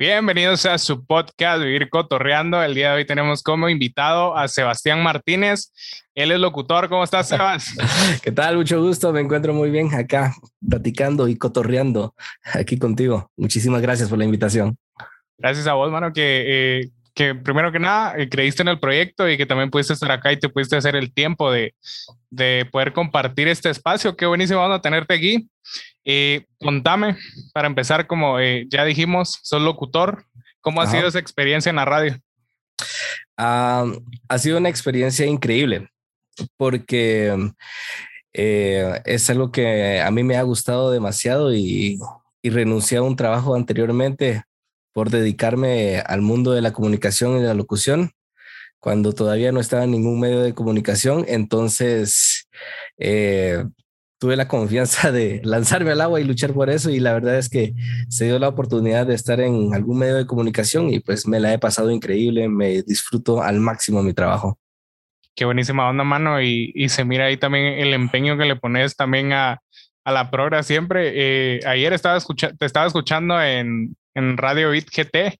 Bienvenidos a su podcast Vivir Cotorreando. El día de hoy tenemos como invitado a Sebastián Martínez. Él es locutor. ¿Cómo estás, Sebas? ¿Qué tal? Mucho gusto. Me encuentro muy bien acá, platicando y cotorreando aquí contigo. Muchísimas gracias por la invitación. Gracias a vos, mano, que, eh, que primero que nada eh, creíste en el proyecto y que también pudiste estar acá y te pudiste hacer el tiempo de, de poder compartir este espacio. Qué buenísimo vamos a tenerte aquí. Eh, contame, para empezar, como eh, ya dijimos, sos locutor, ¿cómo ha sido esa experiencia en la radio? ha sido una experiencia increíble porque eh, es algo que a mí me ha gustado demasiado y, y renuncié a un trabajo anteriormente por dedicarme al mundo de la comunicación y de la locución cuando todavía no estaba en ningún medio de comunicación. Entonces, eh, tuve la confianza de lanzarme al agua y luchar por eso y la verdad es que se dio la oportunidad de estar en algún medio de comunicación y pues me la he pasado increíble, me disfruto al máximo mi trabajo. Qué buenísima onda, mano, y, y se mira ahí también el empeño que le pones también a, a la progra siempre. Eh, ayer estaba escuchando, te estaba escuchando en, en Radio Beat GT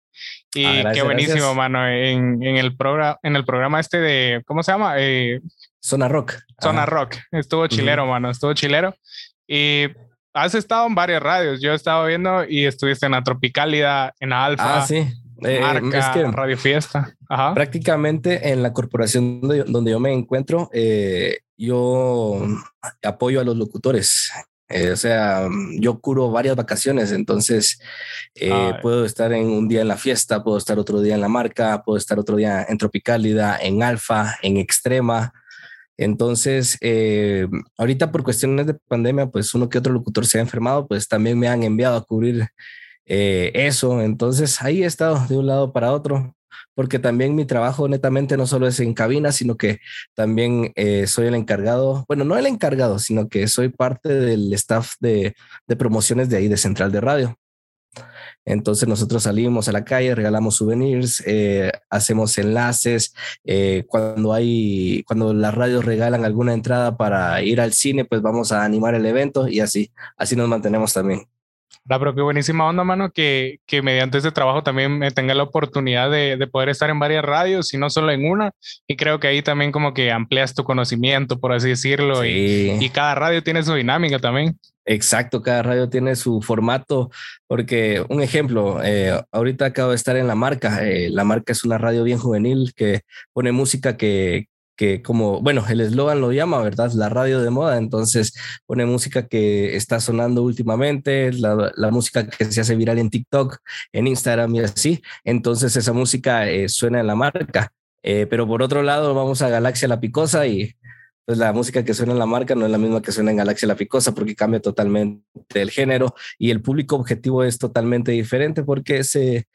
y ah, qué buenísimo, mano, en, en, el programa, en el programa este de, ¿cómo se llama? Eh, Zona Rock. Zona Rock. Estuvo chilero, mano. Estuvo chilero. Y has estado en varias radios. Yo he estado viendo y estuviste en la Tropicálida, en Alfa. Ah, sí. Eh, Marca, Radio Fiesta. Ajá. Prácticamente en la corporación donde, yo me encuentro, eh, yo apoyo a los locutores. Eh, o sea, yo curo varias vacaciones, entonces eh, puedo estar en un día en la fiesta, puedo estar otro día en la marca, puedo estar otro día en Tropicálida, en Alfa, en Extrema. Entonces, eh, ahorita por cuestiones de pandemia, pues uno que otro locutor se ha enfermado, pues también me han enviado a cubrir eh, eso. Entonces, ahí he estado de un lado para otro, porque también mi trabajo netamente no solo es en cabina, sino que también eh, soy el encargado, bueno, no el encargado, sino que soy parte del staff de, de promociones de ahí, de Central de Radio. Entonces nosotros salimos a la calle, regalamos souvenirs, eh, hacemos enlaces. Eh, cuando hay, cuando las radios regalan alguna entrada para ir al cine, pues vamos a animar el evento y así, así nos mantenemos también. La qué buenísima onda, mano, que, que mediante este trabajo también me tenga la oportunidad de, de, poder estar en varias radios y no solo en una. Y creo que ahí también como que amplias tu conocimiento, por así decirlo. Y, y, cada radio tiene su dinámica también. Exacto, cada radio tiene su formato, porque un ejemplo, eh, ahorita acabo de estar en la marca, eh, la marca es una radio bien juvenil que pone música que, que como, bueno, el eslogan lo llama, ¿verdad? La radio de moda, entonces pone música que está sonando últimamente, la, la música que se hace viral en TikTok, en Instagram y así, entonces esa música eh, suena en la marca. Eh, pero por otro lado, vamos a Galaxia La Picosa y pues la música que suena en la marca no es la misma que suena en Galaxia La Picosa porque cambia totalmente el género y el público objetivo es totalmente diferente porque se,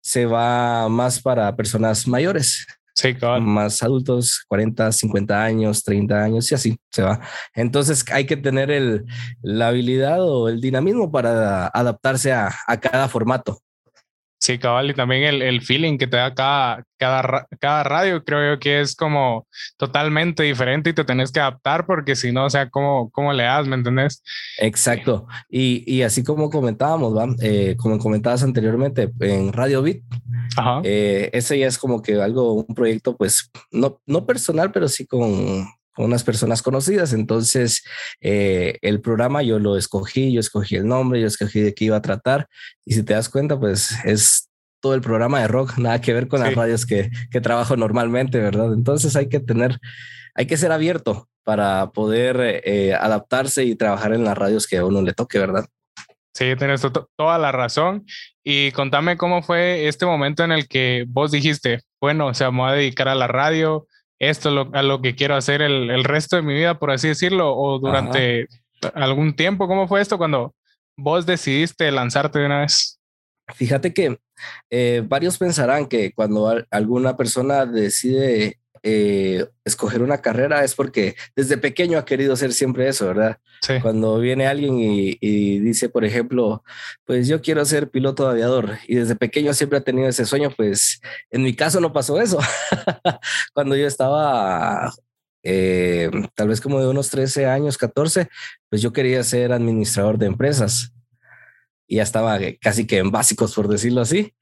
se va más para personas mayores. Sí, claro. Más adultos, 40, 50 años, 30 años y así se va. Entonces hay que tener el, la habilidad o el dinamismo para adaptarse a, a cada formato. Sí, cabal, y también el, el, feeling que te da cada, cada, cada radio, creo yo que es como totalmente diferente y te tenés que adaptar porque si no, o sea, ¿cómo, cómo le das? ¿Me entendés? Exacto. Y, y así como comentábamos, ¿va? Eh, como comentabas anteriormente en Radio Beat, eh, ese ya es como que algo, un proyecto, pues, no, no personal, pero sí con, unas personas conocidas. Entonces, eh, el programa yo lo escogí, yo escogí el nombre, yo escogí de qué iba a tratar. Y si te das cuenta, pues es todo el programa de rock, nada que ver con sí. las radios que, que trabajo normalmente, ¿verdad? Entonces hay que tener, hay que ser abierto para poder eh, adaptarse y trabajar en las radios que a uno le toque, ¿verdad? Sí, tienes toda la razón. Y contame cómo fue este momento en el que vos dijiste, bueno, o sea, me voy a dedicar a la radio, esto es lo, a lo que quiero hacer el, el, resto de mi vida, por así decirlo, o durante algún tiempo. ¿Cómo fue esto cuando vos decidiste lanzarte de una vez? Fíjate que eh, varios pensarán que cuando alguna persona decide eh, escoger una carrera es porque desde pequeño ha querido ser siempre eso, ¿verdad? Sí. Cuando viene alguien y, y, dice, por ejemplo, pues yo quiero ser piloto de aviador y desde pequeño siempre ha tenido ese sueño, pues en mi caso no pasó eso. Cuando yo estaba eh, tal vez como de unos 13 años, 14, pues yo quería ser administrador de empresas. y ya estaba casi que en básicos, por decirlo así.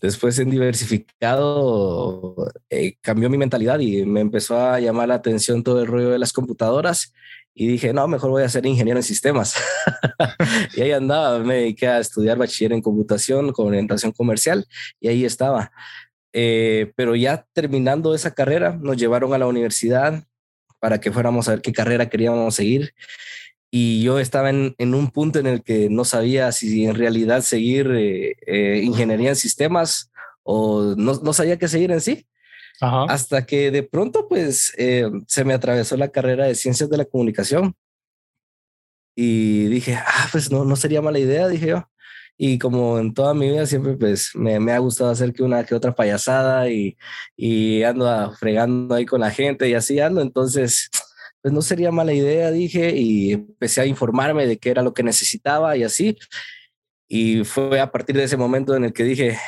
Después en diversificado eh, cambió mi mentalidad y me empezó a llamar la atención todo el rollo de las computadoras y dije, no, mejor voy a ser ingeniero en sistemas. y ahí andaba, me dediqué a estudiar bachiller en computación con orientación comercial y ahí estaba. Eh, pero ya terminando esa carrera, nos llevaron a la universidad para que fuéramos a ver qué carrera queríamos seguir y yo estaba en, en, un punto en el que no sabía si en realidad seguir eh, eh, ingeniería en sistemas o no, no, sabía qué seguir en sí. Hasta que de pronto, pues, eh, se me atravesó la carrera de ciencias de la comunicación. Y dije, ah, pues no, no sería mala idea, dije yo. Y como en toda mi vida siempre, pues, me, me ha gustado hacer que una que otra payasada y, y ando fregando ahí con la gente y así ando. Entonces, pues no sería mala idea, dije, y empecé a informarme de qué era lo que necesitaba y así. Y fue a partir de ese momento en el que dije,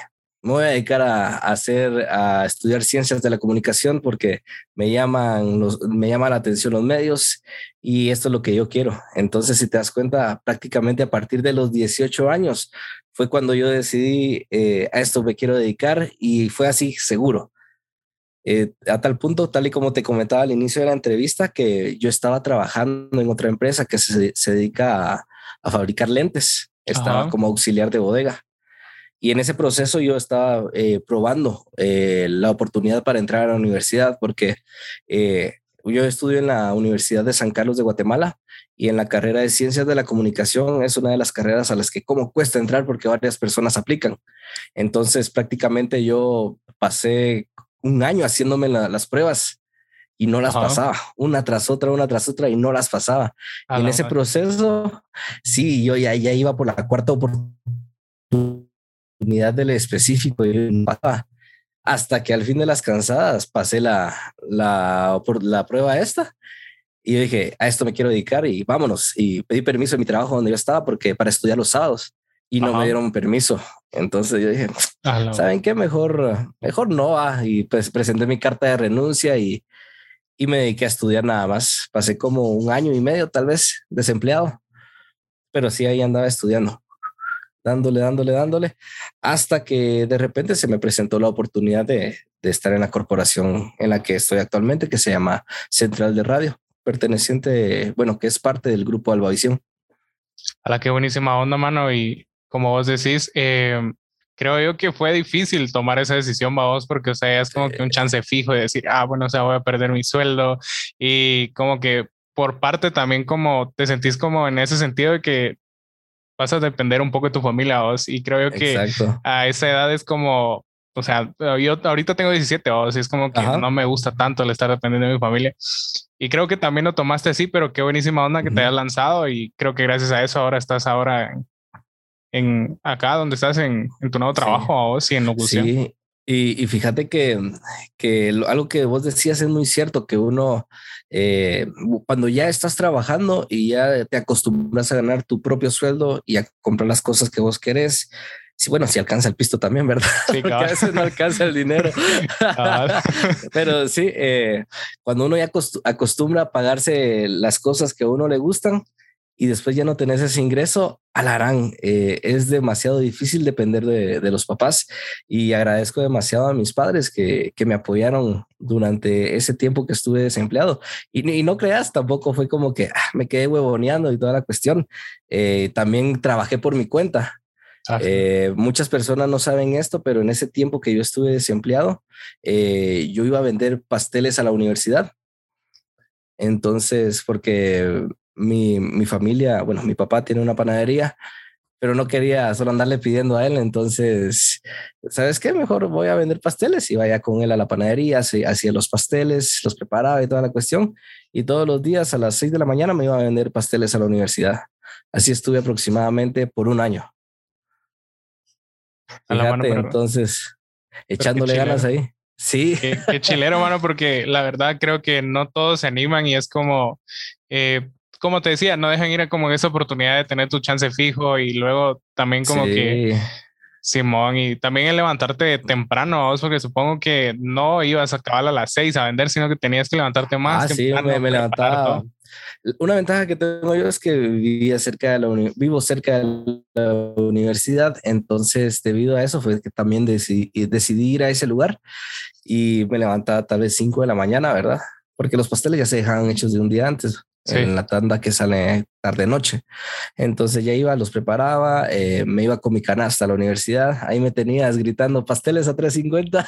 me voy a dedicar a, hacer, a estudiar ciencias de la comunicación porque me llaman, los, me llama la atención los medios y esto es lo que yo quiero. Entonces, si te das cuenta, prácticamente a partir de los 18 años fue cuando yo decidí eh, a esto me quiero dedicar y fue así seguro. Eh, a tal punto, tal y como te comentaba al inicio de la entrevista, que yo estaba trabajando en otra empresa que se, se dedica a, a, fabricar lentes. Estaba como auxiliar de bodega. Y en ese proceso yo estaba eh, probando eh, la oportunidad para entrar a la universidad porque yo estudio en la Universidad de San Carlos de Guatemala y en la carrera de Ciencias de la Comunicación es una de las carreras a las que como cuesta entrar porque varias personas aplican. Entonces prácticamente yo pasé un año haciéndome las pruebas y no las pasaba, una tras otra, una tras otra, y no las pasaba. y en ese proceso, sí, yo ya, ya iba por la cuarta oportunidad del específico y hasta que al fin de las cansadas pasé la, la, por la prueba esta y yo dije, a esto me quiero dedicar y vámonos. Y pedí permiso en mi trabajo donde yo estaba porque para estudiar los sábados y no me dieron permiso. Entonces yo dije, ¿saben qué? Mejor, mejor no. Ah, y pues presenté mi carta de renuncia y, y me dediqué a estudiar nada más. Pasé como un año y medio, tal vez, desempleado, pero sí ahí andaba estudiando, dándole, dándole, dándole, hasta que de repente se me presentó la oportunidad de, de estar en la corporación en la que estoy actualmente, que se llama Central de Radio, perteneciente, bueno, que es parte del grupo Albavisión. A la que buenísima onda, mano. Y como vos decís, eh, creo yo que fue difícil tomar esa decisión, vos, porque, o sea, es como que un chance fijo de decir, ah, bueno, o sea, voy a perder mi sueldo y como que por parte también como te sentís como en ese sentido de que vas a depender un poco de tu familia, vos, y creo yo que a esa edad es como, o sea, yo ahorita tengo 17, vos, y es como que no me gusta tanto el estar dependiendo de mi familia. Y creo que también lo tomaste así, pero qué buenísima onda que te hayas lanzado y creo que gracias a eso ahora estás ahora en acá donde estás en, en tu nuevo trabajo sí. y en locución. Sí, y, y, fíjate que, que algo que vos decías es muy cierto, que uno, eh, cuando ya estás trabajando y ya te acostumbras a ganar tu propio sueldo y a comprar las cosas que vos querés, Sí, bueno, si alcanza el pisto también, ¿verdad? Sí, Porque a veces no alcanza el dinero. Pero sí, eh, cuando uno ya acostumbra a pagarse las cosas que a uno le gustan, y después ya no tenés ese ingreso, alarán, eh, es demasiado difícil depender de, de, los papás y agradezco demasiado a mis padres que, que me apoyaron durante ese tiempo que estuve desempleado. Y, y no creas, tampoco fue como que ah, me quedé huevoneando y toda la cuestión. Eh, también trabajé por mi cuenta. Eh, muchas personas no saben esto, pero en ese tiempo que yo estuve desempleado, eh, yo iba a vender pasteles a la universidad. Entonces, porque mi, mi, familia, bueno, mi papá tiene una panadería, pero no quería solo andarle pidiendo a él. Entonces, ¿sabes qué? Mejor voy a vender pasteles y vaya con él a la panadería, hacía los pasteles, los preparaba y toda la cuestión. Y todos los días a las seis de la mañana me iba a vender pasteles a la universidad. Así estuve aproximadamente por un año. Fíjate, entonces, echándole ganas ahí. Sí. Qué, qué, chilero, mano, porque la verdad creo que no todos se animan y es como, eh, como te decía, no dejan ir a como esa oportunidad de tener tu chance fijo y luego también como que Simón, y también el levantarte temprano, porque supongo que no ibas a acabar a las seis a vender, sino que tenías que levantarte más. Ah, sí, me, levantaba. Una ventaja que tengo yo es que vivía cerca de la vivo cerca de la universidad, entonces debido a eso fue que también decidí, decidí ir a ese lugar y me levantaba tal vez 5 de la mañana, ¿verdad? Porque los pasteles ya se dejaban hechos de un día antes en la tanda que sale tarde noche. Entonces ya iba, los preparaba, eh, me iba con mi canasta a la universidad, ahí me tenías gritando pasteles a 3.50,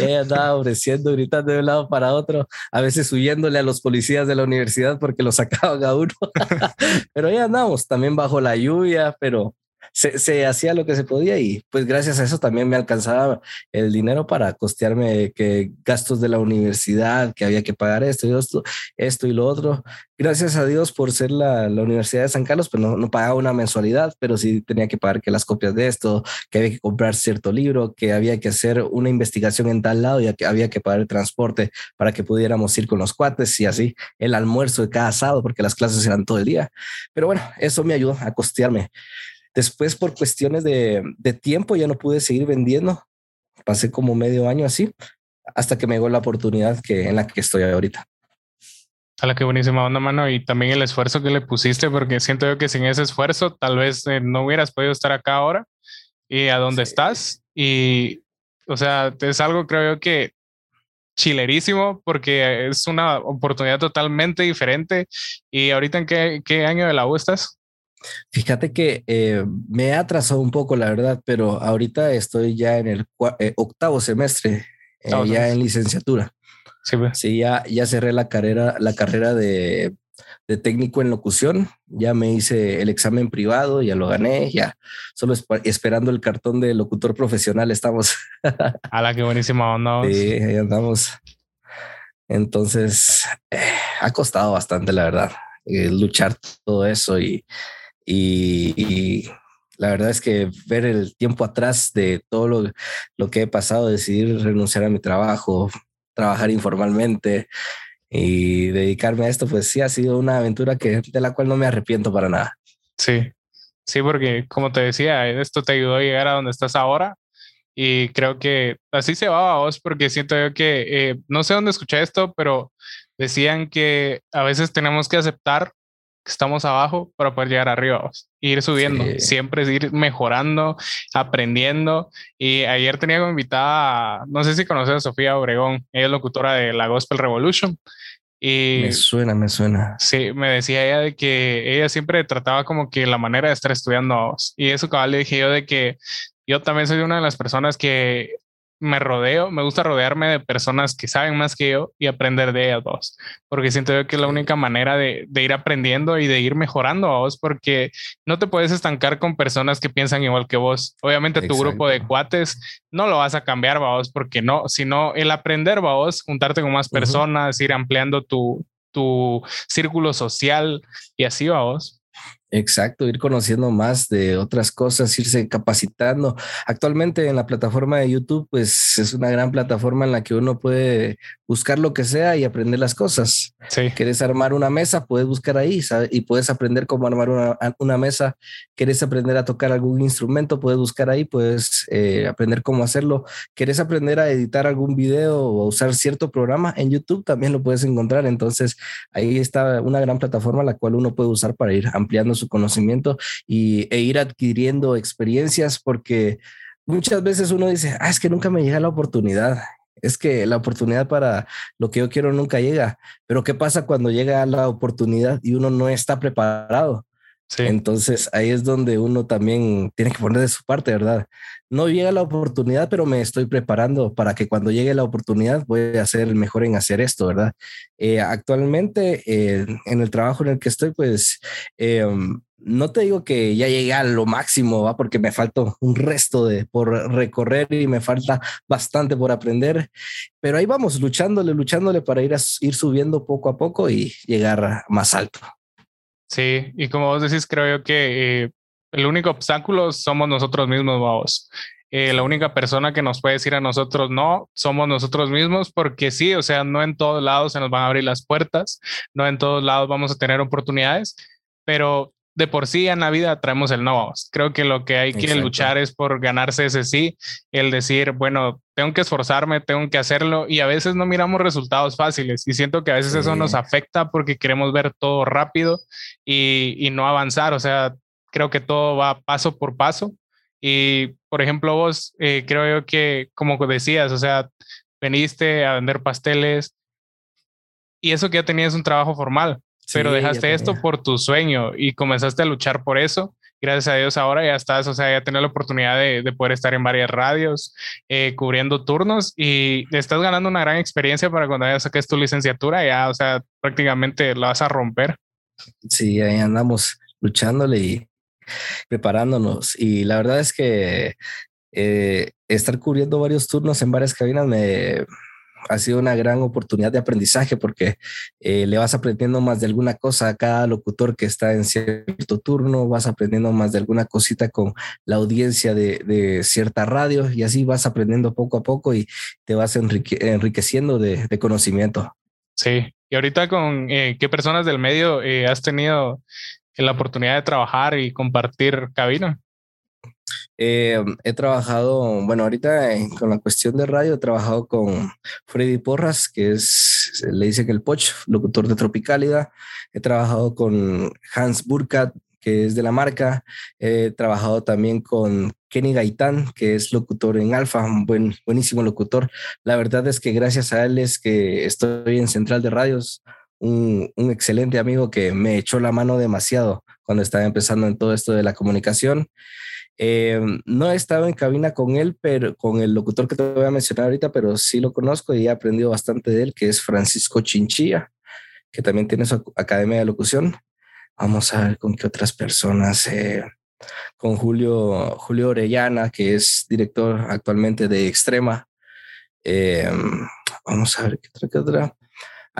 y andaba ofreciendo, gritando de un lado para otro, a veces huyéndole a los policías de la universidad porque lo sacaban a uno, pero ya andamos, también bajo la lluvia, pero se, hacía lo que se podía y pues gracias a eso también me alcanzaba el dinero para costearme que gastos de la universidad, que había que pagar esto y esto, y lo otro. Gracias a Dios por ser la, Universidad de San Carlos, pues no, no, pagaba una mensualidad, pero sí tenía que pagar que las copias de esto, que había que comprar cierto libro, que había que hacer una investigación en tal lado y que había que pagar el transporte para que pudiéramos ir con los cuates y así el almuerzo de cada sábado, porque las clases eran todo el día. Pero bueno, eso me ayudó a costearme. Después, por cuestiones de, tiempo, ya no pude seguir vendiendo. Pasé como medio año así, hasta que me llegó la oportunidad que, en la que estoy ahorita. A la que buenísima onda, mano. Y también el esfuerzo que le pusiste, porque siento yo que sin ese esfuerzo tal vez eh, no hubieras podido estar acá ahora y a dónde estás. Y, o sea, es algo creo yo que chilerísimo porque es una oportunidad totalmente diferente. ¿Y ahorita en qué, qué año de la U estás? Fíjate que eh, me he atrasado un poco, la verdad, pero ahorita estoy ya en el eh, octavo semestre, eh, ya en licenciatura. Sí, pues. sí, ya, ya cerré la carrera, la carrera de, de, técnico en locución. Ya me hice el examen privado, ya lo gané, ya solo esperando el cartón de locutor profesional estamos. A la que buenísima onda. Sí, ahí andamos. Entonces, ha costado bastante, la verdad, luchar todo eso y y, la verdad es que ver el tiempo atrás de todo lo, lo, que he pasado, decidir renunciar a mi trabajo, trabajar informalmente y dedicarme a esto, pues sí ha sido una aventura que, de la cual no me arrepiento para nada. Sí, sí, porque como te decía, esto te ayudó a llegar a donde estás ahora y creo que así se va a vos porque siento yo que, eh, no sé dónde escuché esto, pero decían que a veces tenemos que aceptar estamos abajo para poder llegar arriba, ir subiendo, siempre es ir mejorando, aprendiendo. Y ayer tenía como invitada, no sé si conoces a Sofía Obregón, ella es locutora de la Gospel Revolution. Y me suena, me suena. Sí, me decía ella de que ella siempre trataba como que la manera de estar estudiando Y eso cabal le dije yo de que yo también soy una de las personas que me rodeo, me gusta rodearme de personas que saben más que yo y aprender de ellas dos, porque siento que es la única manera de, ir aprendiendo y de ir mejorando a vos, porque no te puedes estancar con personas que piensan igual que vos. Obviamente tu grupo de cuates no lo vas a cambiar, vos, porque no, sino el aprender, vos, juntarte con más personas, ir ampliando tu, tu círculo social y así, vos. Exacto, ir conociendo más de otras cosas, irse capacitando. Actualmente en la plataforma de YouTube, pues es una gran plataforma en la que uno puede buscar lo que sea y aprender las cosas. Si ¿Quieres armar una mesa? Puedes buscar ahí y puedes aprender cómo armar una, una, mesa. ¿Quieres aprender a tocar algún instrumento? Puedes buscar ahí, puedes eh, aprender cómo hacerlo. ¿Quieres aprender a editar algún video o a usar cierto programa? En YouTube también lo puedes encontrar. Entonces ahí está una gran plataforma la cual uno puede usar para ir ampliando su conocimiento y, e ir adquiriendo experiencias porque muchas veces uno dice, ah, es que nunca me llega la oportunidad. Es que la oportunidad para lo que yo quiero nunca llega. Pero ¿qué pasa cuando llega la oportunidad y uno no está preparado? Entonces ahí es donde uno también tiene que poner de su parte, ¿verdad? No llega la oportunidad, pero me estoy preparando para que cuando llegue la oportunidad voy a ser el mejor en hacer esto, ¿verdad? Eh, actualmente eh, en el trabajo en el que estoy, pues em, no te digo que ya llegué a lo máximo, ¿va? porque me falta un resto de por recorrer y me falta bastante por aprender, pero ahí vamos luchándole, luchándole para ir, a, ir subiendo poco a poco y llegar más alto. Sí, y como vos decís, creo yo que eh, el único obstáculo somos nosotros mismos, vamos. Eh, la única persona que nos puede decir a nosotros no somos nosotros mismos, porque sí, o sea, no en todos lados se nos van a abrir las puertas, no en todos lados vamos a tener oportunidades, pero de por sí en la vida traemos el no. Creo que lo que hay que luchar es por ganarse ese sí, el decir, bueno, tengo que esforzarme, tengo que hacerlo y a veces no miramos resultados fáciles y siento que a veces eso nos afecta porque queremos ver todo rápido y, y no avanzar. O sea, creo que todo va paso por paso. Y, por ejemplo, vos, eh, creo yo que, como decías, o sea, veniste a vender pasteles y eso que ya tenías un trabajo formal pero dejaste esto por tu sueño y comenzaste a luchar por eso. Gracias a Dios ahora ya estás, o sea, ya tienes la oportunidad de, de poder estar en varias radios, eh, cubriendo turnos y estás ganando una gran experiencia para cuando ya saques tu licenciatura, ya, o sea, prácticamente la vas a romper. Sí, ahí andamos luchándole y preparándonos. Y la verdad es que eh, estar cubriendo varios turnos en varias cabinas me, ha sido una gran oportunidad de aprendizaje porque eh, le vas aprendiendo más de alguna cosa a cada locutor que está en cierto turno, vas aprendiendo más de alguna cosita con la audiencia de, cierta radio y así vas aprendiendo poco a poco y te vas enriqueciendo de, conocimiento. Sí, y ahorita con eh, qué personas del medio eh, has tenido la oportunidad de trabajar y compartir cabina. Eh, he trabajado, bueno, ahorita con la cuestión de radio, he trabajado con Freddy Porras, que es, le dicen el Poch, locutor de Tropicálida. He trabajado con Hans Burkhardt, que es de la marca. He trabajado también con Kenny Gaitán, que es locutor en Alfa, un buen, buenísimo locutor. La verdad es que gracias a él es que estoy en Central de Radios, un, un excelente amigo que me echó la mano demasiado cuando estaba empezando en todo esto de la comunicación. Eh, no he estado en cabina con él, pero con el locutor que te voy a mencionar ahorita, pero sí lo conozco y he aprendido bastante de él, que es Francisco Chinchilla, que también tiene su academia de locución. Vamos a ver con qué otras personas. Eh, con Julio, Julio Orellana, que es director actualmente de Extrema. Eh, vamos a ver qué otra, qué otra.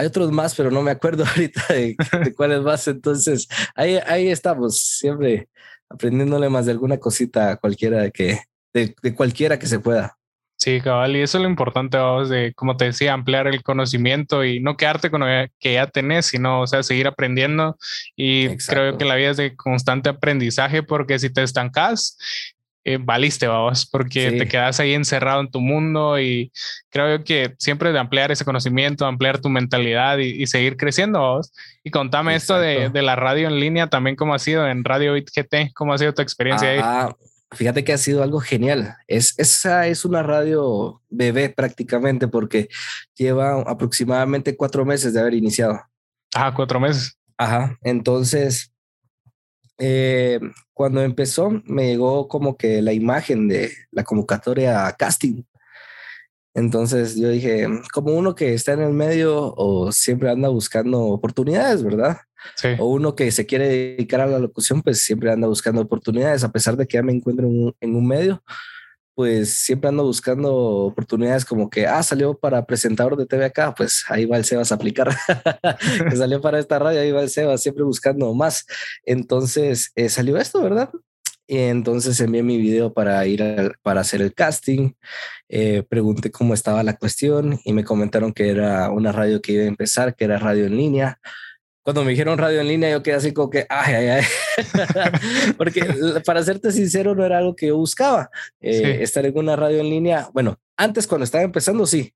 Hay otros más, pero no me acuerdo ahorita de, de cuáles más. Entonces, ahí, ahí estamos, siempre aprendiéndole más de alguna cosita a cualquiera de que, de, cualquiera que se pueda. Sí, cabal, y eso es lo importante, vamos, de, como te decía, ampliar el conocimiento y no quedarte con lo que ya tenés, sino, o sea, seguir aprendiendo. Y creo que la vida es de constante aprendizaje, porque si te estancas, eh, valiste, vamos, porque te quedas ahí encerrado en tu mundo y creo que siempre de ampliar ese conocimiento, ampliar tu mentalidad y, seguir creciendo, vamos. Y contame esto de, de, la radio en línea también, cómo ha sido en Radio GT, cómo ha sido tu experiencia ahí. Ah, fíjate que ha sido algo genial. Es, esa es una radio bebé prácticamente porque lleva aproximadamente cuatro meses de haber iniciado. Ah, cuatro meses. Ajá, entonces eh, cuando empezó me llegó como que la imagen de la convocatoria a casting. Entonces yo dije, como uno que está en el medio o siempre anda buscando oportunidades, ¿verdad? O uno que se quiere dedicar a la locución, pues siempre anda buscando oportunidades, a pesar de que ya me encuentro en un medio, pues siempre ando buscando oportunidades como que, ah, salió para presentador de TV acá, pues ahí va el Sebas a aplicar. que salió para esta radio, ahí va el Sebas, siempre buscando más. Entonces eh, salió esto, ¿verdad? Y entonces envié mi video para ir para hacer el casting. Eh, pregunté cómo estaba la cuestión y me comentaron que era una radio que iba a empezar, que era radio en línea cuando me dijeron radio en línea, yo quedé así como que, ay, ay, ay. Porque para serte sincero, no era algo que yo buscaba. Eh, estar en una radio en línea, bueno, antes cuando estaba empezando, sí.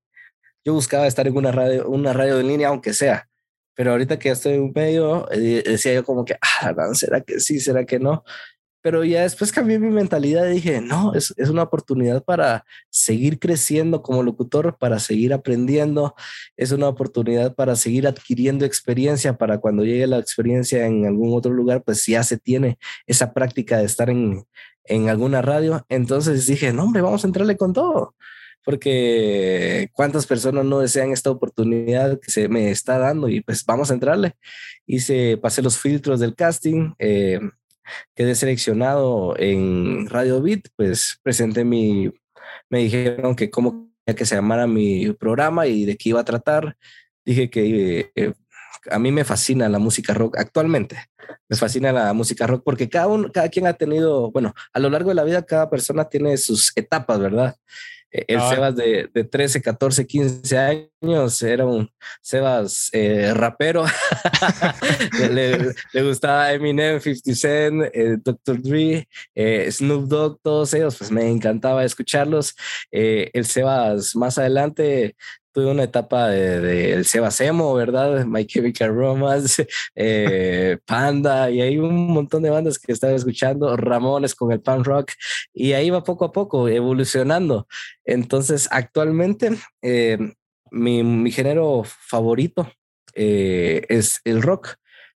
Yo buscaba estar en una radio, una radio en línea, aunque sea. Pero ahorita que ya estoy en un medio, eh, decía yo como que, ah, ¿será que sí? ¿Será que no? Pero ya después cambié mi mentalidad y dije, no, es, es, una oportunidad para seguir creciendo como locutor, para seguir aprendiendo, es una oportunidad para seguir adquiriendo experiencia, para cuando llegue la experiencia en algún otro lugar, pues ya se tiene esa práctica de estar en, en alguna radio. Entonces dije, no, hombre, vamos a entrarle con todo porque cuántas personas no desean esta oportunidad que se me está dando y pues vamos a entrarle. Hice, pasé los filtros del casting, eh, quedé seleccionado en Radio Beat, pues presenté mi, me dijeron que cómo que se llamara mi programa y de qué iba a tratar. Dije que eh, a mí me fascina la música rock actualmente. Me fascina la música rock porque cada uno, cada quien ha tenido, bueno, a lo largo de la vida cada persona tiene sus etapas, ¿verdad? Eh, el Sebas de, de, 13, 14, 15 años era un Sebas eh, rapero. le, le, gustaba Eminem, 50 Cent, eh, Dr. Dre, Snoop Dogg, todos ellos, pues me encantaba escucharlos. el Sebas más adelante tuve una etapa del de, Sebas Emo, ¿verdad? My Chemical Romance, Panda, y hay un montón de bandas que estaba escuchando, Ramones con el punk rock, y ahí va poco a poco evolucionando. Entonces, actualmente, eh, mi, género favorito eh, es el rock.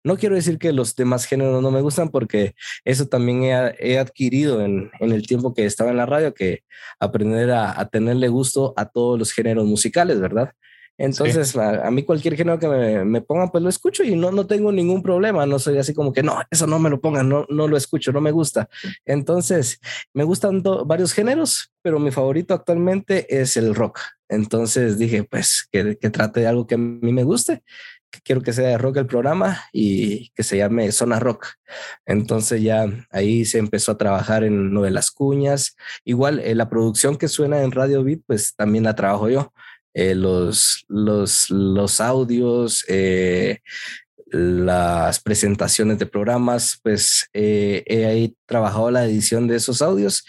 No quiero decir que los demás géneros no me gustan porque eso también he, adquirido en, el tiempo que estaba en la radio, que aprender a, a tenerle gusto a todos los géneros musicales, ¿verdad? Entonces, a, mí cualquier género que me, me, pongan, pues lo escucho y no, no tengo ningún problema. No soy así como que, no, eso no me lo pongan, no, no lo escucho, no me gusta. Entonces, me gustan varios géneros, pero mi favorito actualmente es el rock. Entonces dije, pues, que, que trate de algo que a mí me guste, quiero que sea de rock el programa y que se llame Zona Rock. Entonces ya ahí se empezó a trabajar en lo de las cuñas. Igual eh, la producción que suena en Radio Beat, pues también la trabajo yo. Eh, los, los, los audios, eh, las presentaciones de programas, pues eh, he ahí trabajado la edición de esos audios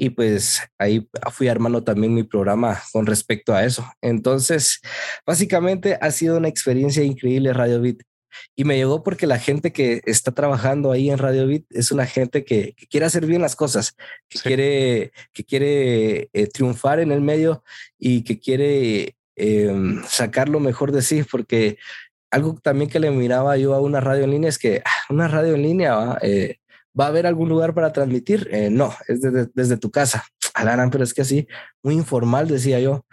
y pues ahí fui armando también mi programa con respecto a eso. Entonces, básicamente ha sido una experiencia increíble Radio Beat. Y me llegó porque la gente que está trabajando ahí en Radio Beat es una gente que, quiere hacer bien las cosas, que quiere, que quiere eh, triunfar en el medio y que quiere em, sacar lo mejor de sí, porque algo también que le miraba yo a una radio en línea es que ah, una radio en línea ¿va? Eh, ¿va a haber algún lugar para transmitir? Eh, no, es desde, tu casa. Alaran, pero es que así, muy informal, decía yo.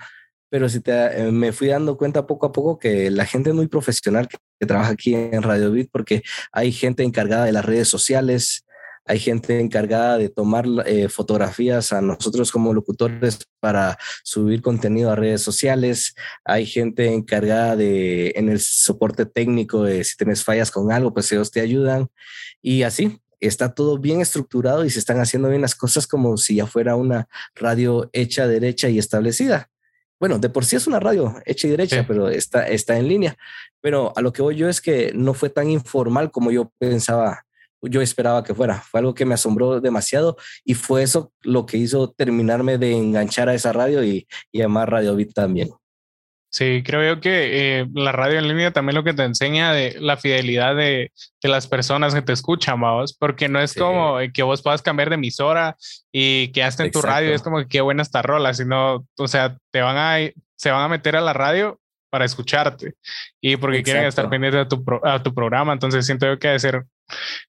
Pero si te, me fui dando cuenta poco a poco que la gente es muy profesional que, trabaja aquí en Radio Beat, porque hay gente encargada de las redes sociales, hay gente encargada de tomar eh, fotografías a nosotros como locutores para subir contenido a redes sociales, hay gente encargada de en el soporte técnico de si tienes fallas con algo, pues ellos te ayudan y así. Está todo bien estructurado y se están haciendo bien las cosas como si ya fuera una radio hecha, derecha y establecida. Bueno, de por sí es una radio hecha y derecha, pero está, está en línea. Pero a lo que voy yo es que no fue tan informal como yo pensaba yo esperaba que fuera. Fue algo que me asombró demasiado y fue eso lo que hizo terminarme de enganchar a esa radio y, y llamar Radio Beat también. Sí, creo yo que eh, la radio en línea también lo que te enseña de la fidelidad de, de las personas que te escuchan, vamos, porque no es como que vos puedas cambiar de emisora y que hasta en tu radio es como que qué buena esta rola, sino, o sea, te van a, se van a meter a la radio para escucharte y porque quieren estar pendientes de tu, a tu programa, entonces siento yo que debe ser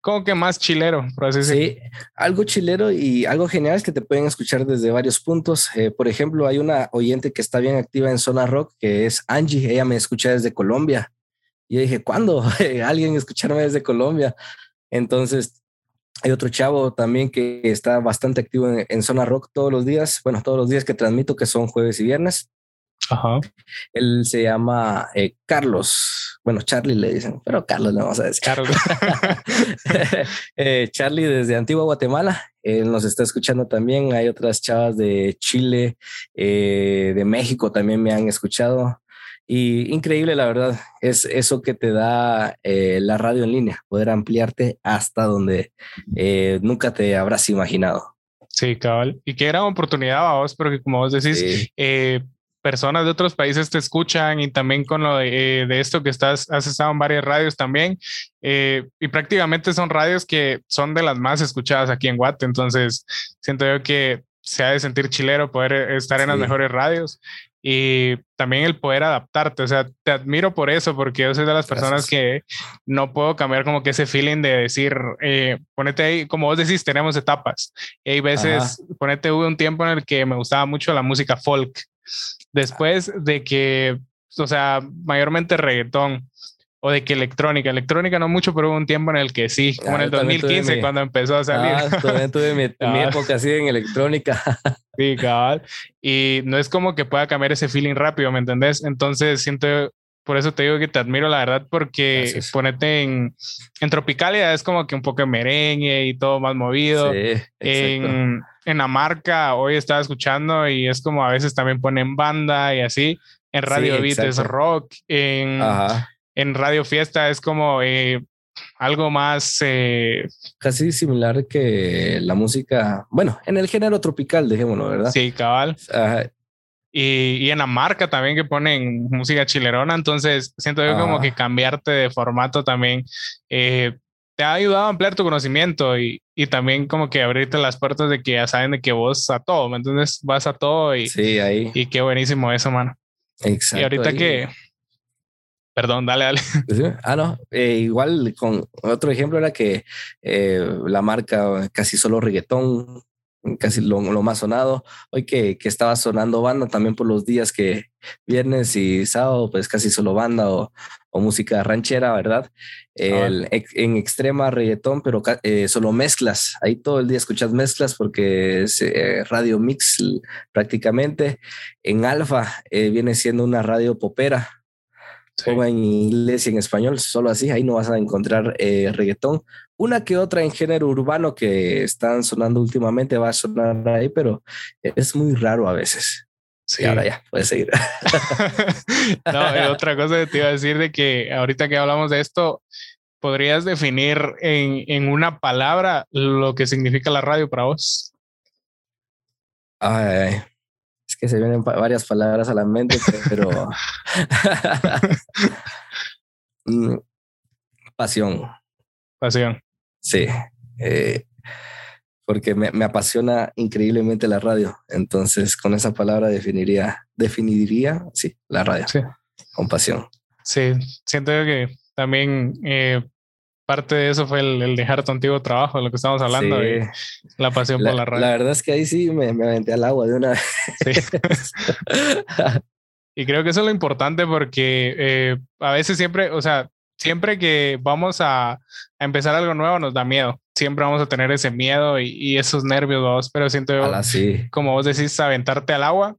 como que más chilero, por así Sí, algo chilero y algo genial es que te pueden escuchar desde varios puntos. Eh, por ejemplo, hay una oyente que está bien activa en Zona Rock, que es Angie. Ella me escucha desde Colombia. Y yo dije, ¿cuándo? Alguien escucharme desde Colombia. Entonces, hay otro chavo también que está bastante activo en, en, Zona Rock todos los días. Bueno, todos los días que transmito, que son jueves y viernes. Ajá. Él se llama eh, Carlos. Bueno, Charlie le dicen, pero Carlos le vamos a decir. Carlos. eh, Charlie desde Antigua Guatemala. Él nos está escuchando también. Hay otras chavas de Chile, eh, de México también me han escuchado. Y increíble, la verdad, es eso que te da eh, la radio en línea, poder ampliarte hasta donde eh, nunca te habrás imaginado. Sí, cabal. Y qué gran oportunidad vos, porque como vos decís, eh, personas de otros países te escuchan y también con lo de, eh, esto que estás, has estado en varias radios también. Eh, y prácticamente son radios que son de las más escuchadas aquí en Guate. Entonces, siento yo que se ha de sentir chilero poder eh, estar en las mejores radios y también el poder adaptarte. O sea, te admiro por eso, porque yo soy de las personas que no puedo cambiar como que ese feeling de decir, ponete ahí, como vos decís, tenemos etapas. Y hay veces, ponete, hubo un tiempo en el que me gustaba mucho la música folk después de que, o sea, mayormente reggaetón o de que electrónica, electrónica no mucho, pero hubo un tiempo en el que sí, como en el 2015 cuando empezó a salir. Ah, también tuve mi, mi, época así en electrónica. sí, cabal. Y no es como que pueda cambiar ese feeling rápido, ¿me entendés? Entonces siento por eso te digo que te admiro, la verdad, porque ponete en, en Tropicalia es como que un poco de merengue y todo más movido. en, en la marca hoy estaba escuchando y es como a veces también ponen banda y así. En Radio Beat es rock. En, en Radio Fiesta es como eh, algo más... Eh, Casi similar que la música, bueno, en el género tropical, dejémoslo, ¿verdad? Sí, cabal. Y, y, en la marca también que ponen música chilerona, entonces siento yo como que cambiarte de formato también eh, te ha ayudado a ampliar tu conocimiento y, y, también como que abrirte las puertas de que ya saben de que vos a todo, ¿me entiendes? Vas a todo y, sí, ahí. y qué buenísimo eso, mano. Exacto. Y ahorita que, Perdón, dale, dale. Ah, no, eh, igual con otro ejemplo era que eh, la marca casi solo reggaetón, casi lo, más sonado. Hoy que, que, estaba sonando banda también por los días que viernes y sábado, pues casi solo banda o, o música ranchera, ¿verdad? El, en extrema reggaetón, pero eh, solo mezclas. Ahí todo el día escuchas mezclas porque es radio mix prácticamente. En alfa viene siendo una radio popera Ponga en inglés y en español, solo así, ahí no vas a encontrar eh, reggaetón. Una que otra en género urbano que están sonando últimamente va a sonar ahí, pero es muy raro a veces. Sí, ahora ya, puedes seguir. no, otra cosa que te iba a decir de que ahorita que hablamos de esto, ¿podrías definir en, en una palabra lo que significa la radio para vos? Ay, es que se vienen varias palabras a la mente, pero mm, pasión. Pasión. Sí, eh, porque me, me, apasiona increíblemente la radio. Entonces, con esa palabra definiría, definiría, sí, la radio. Sí. Con pasión. Sí, siento que también eh, parte de eso fue el, dejar tu antiguo trabajo, lo que estamos hablando, y la pasión por la radio. La verdad es que ahí sí me, me aventé al agua de una vez. y creo que eso es lo importante porque eh, a veces siempre, o sea, siempre que vamos a, a, empezar algo nuevo nos da miedo. Siempre vamos a tener ese miedo y, y esos nervios, pero siento como vos decís, aventarte al agua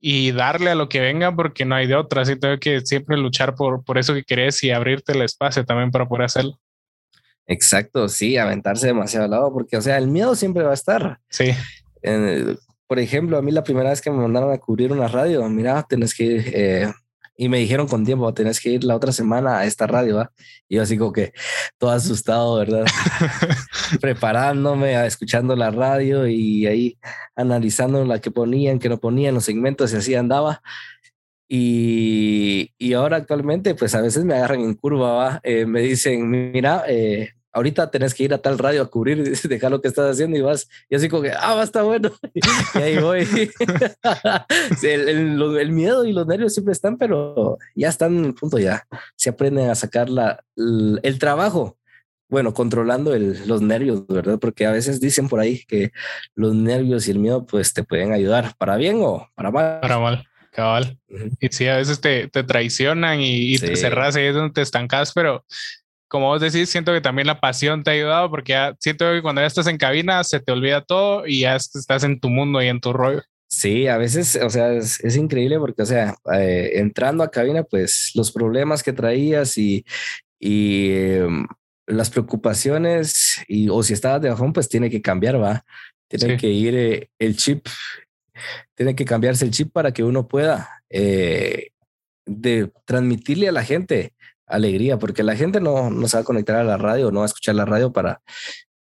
y darle a lo que venga porque no hay de otra. Siento que siempre luchar por, por eso que querés y abrirte el espacio también para poder hacerlo. Exacto, sí, aventarse demasiado al lado, porque, o sea, el miedo siempre va a estar. Sí. por ejemplo, a mí la primera vez que me mandaron a cubrir una radio, mira, tenés que eh, y me dijeron con tiempo, tenés que ir la otra semana a esta radio, ¿va? Y yo así como que todo asustado, ¿verdad? Preparándome, escuchando la radio y ahí analizando la que ponían, que no ponían, los segmentos y así andaba. Y, y, ahora actualmente, pues a veces me agarran en curva, ¿va? Eh, me dicen, mira, eh, ahorita tenés que ir a tal radio a cubrir, dejar lo que estás haciendo y vas, y así como que, ah, va, está bueno. Y ahí voy. el, el, miedo y los nervios siempre están, pero ya están en el punto ya. Se aprenden a sacar la, el, trabajo. Bueno, controlando los nervios, ¿verdad? Porque a veces dicen por ahí que los nervios y el miedo pues te pueden ayudar para bien o para mal. Para mal, cabal. Y sí, a veces te, te traicionan y, te cerras y es donde te estancas, pero como vos decís, siento que también la pasión te ha ayudado porque ya siento que cuando ya estás en cabina se te olvida todo y ya estás en tu mundo y en tu rollo. Sí, a veces, o sea, es, increíble porque, o sea, eh, entrando a cabina, pues los problemas que traías y, y em, las preocupaciones y o si estabas de bajón, pues tiene que cambiar, va. Tiene que ir eh, el chip, tiene que cambiarse el chip para que uno pueda eh, de transmitirle a la gente alegría, porque la gente no, no se va a conectar a la radio, no va a escuchar la radio para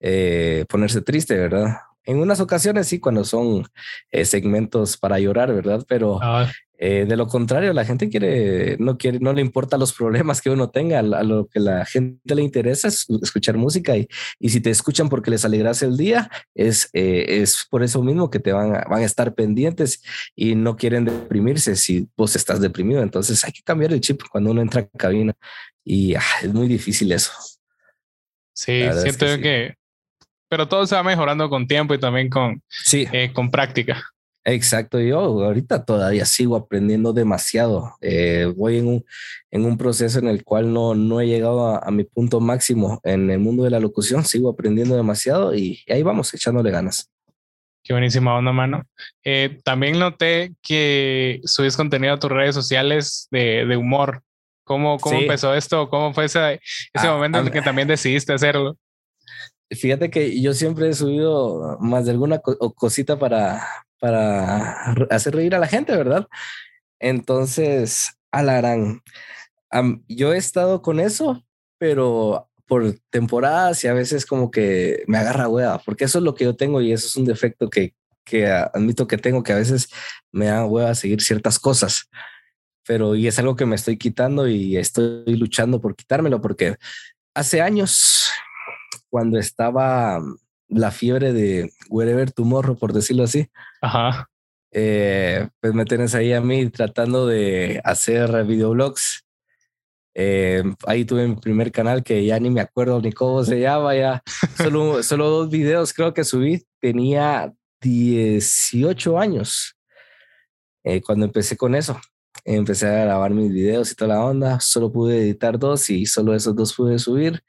eh, ponerse triste, ¿verdad? En unas ocasiones sí, cuando son eh, segmentos para llorar, ¿verdad? Pero ah. eh, de lo contrario, la gente quiere, no quiere, no le importa los problemas que uno tenga, a lo que la gente le interesa es escuchar música y, y si te escuchan porque les alegras el día, es, es por eso mismo que te van a, van a estar pendientes y no quieren deprimirse si vos estás deprimido. Entonces hay que cambiar el chip cuando uno entra a cabina y ah, es muy difícil eso. Sí, siento que, pero todo se va mejorando con tiempo y también con, sí. Eh, con práctica. Exacto, yo ahorita todavía sigo aprendiendo demasiado. Eh, voy en un, en un proceso en el cual no, no he llegado a, mi punto máximo en el mundo de la locución, sigo aprendiendo demasiado y, ahí vamos echándole ganas. Qué buenísima onda, mano. Eh, también noté que subís contenido a tus redes sociales de, de humor. ¿Cómo, cómo empezó esto? ¿Cómo fue ese, ese ah, momento en el que también decidiste hacerlo? Fíjate que yo siempre he subido más de alguna cosita para, para hacer reír a la gente, ¿verdad? Entonces, alarán. yo he estado con eso, pero por temporadas y a veces como que me agarra hueva, porque eso es lo que yo tengo y eso es un defecto que, que admito que tengo, que a veces me da hueva seguir ciertas cosas. Pero y es algo que me estoy quitando y estoy luchando por quitármelo porque hace años, cuando estaba la fiebre de Wherever Tomorrow, por decirlo así, Ajá. Eh, pues me tienes ahí a mí tratando de hacer videoblogs. Eh, ahí tuve mi primer canal que ya ni me acuerdo ni cómo se llama, ya solo, solo dos videos creo que subí. Tenía 18 años eh, cuando empecé con eso empecé a grabar mis videos y toda la onda. Solo pude editar dos y solo esos dos pude subir.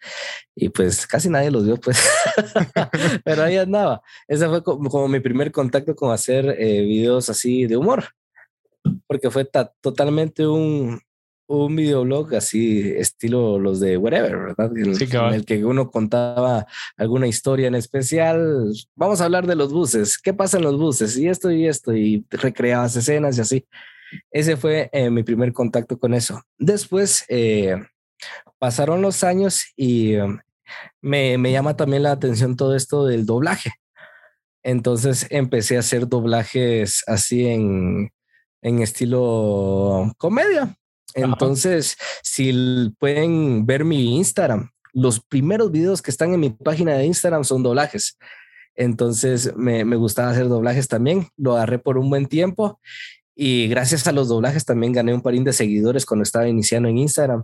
Y pues casi nadie los vio, pues. Pero ahí andaba. Ese fue como, mi primer contacto con hacer eh, videos así de humor. Porque fue totalmente un, un videoblog así, estilo los de Whatever, ¿verdad? En, el que uno contaba alguna historia en especial. Vamos a hablar de los buses. ¿Qué pasa en los buses? Y esto y esto. Y recreabas escenas y así. Ese fue eh, mi primer contacto con eso. Después eh, pasaron los años y um, me, me, llama también la atención todo esto del doblaje. Entonces empecé a hacer doblajes así en, en estilo comedia. Entonces, si pueden ver mi Instagram, los primeros videos que están en mi página de Instagram son doblajes. Entonces me, me, gustaba hacer doblajes también. Lo agarré por un buen tiempo y gracias a los doblajes también gané un parín de seguidores cuando estaba iniciando en Instagram.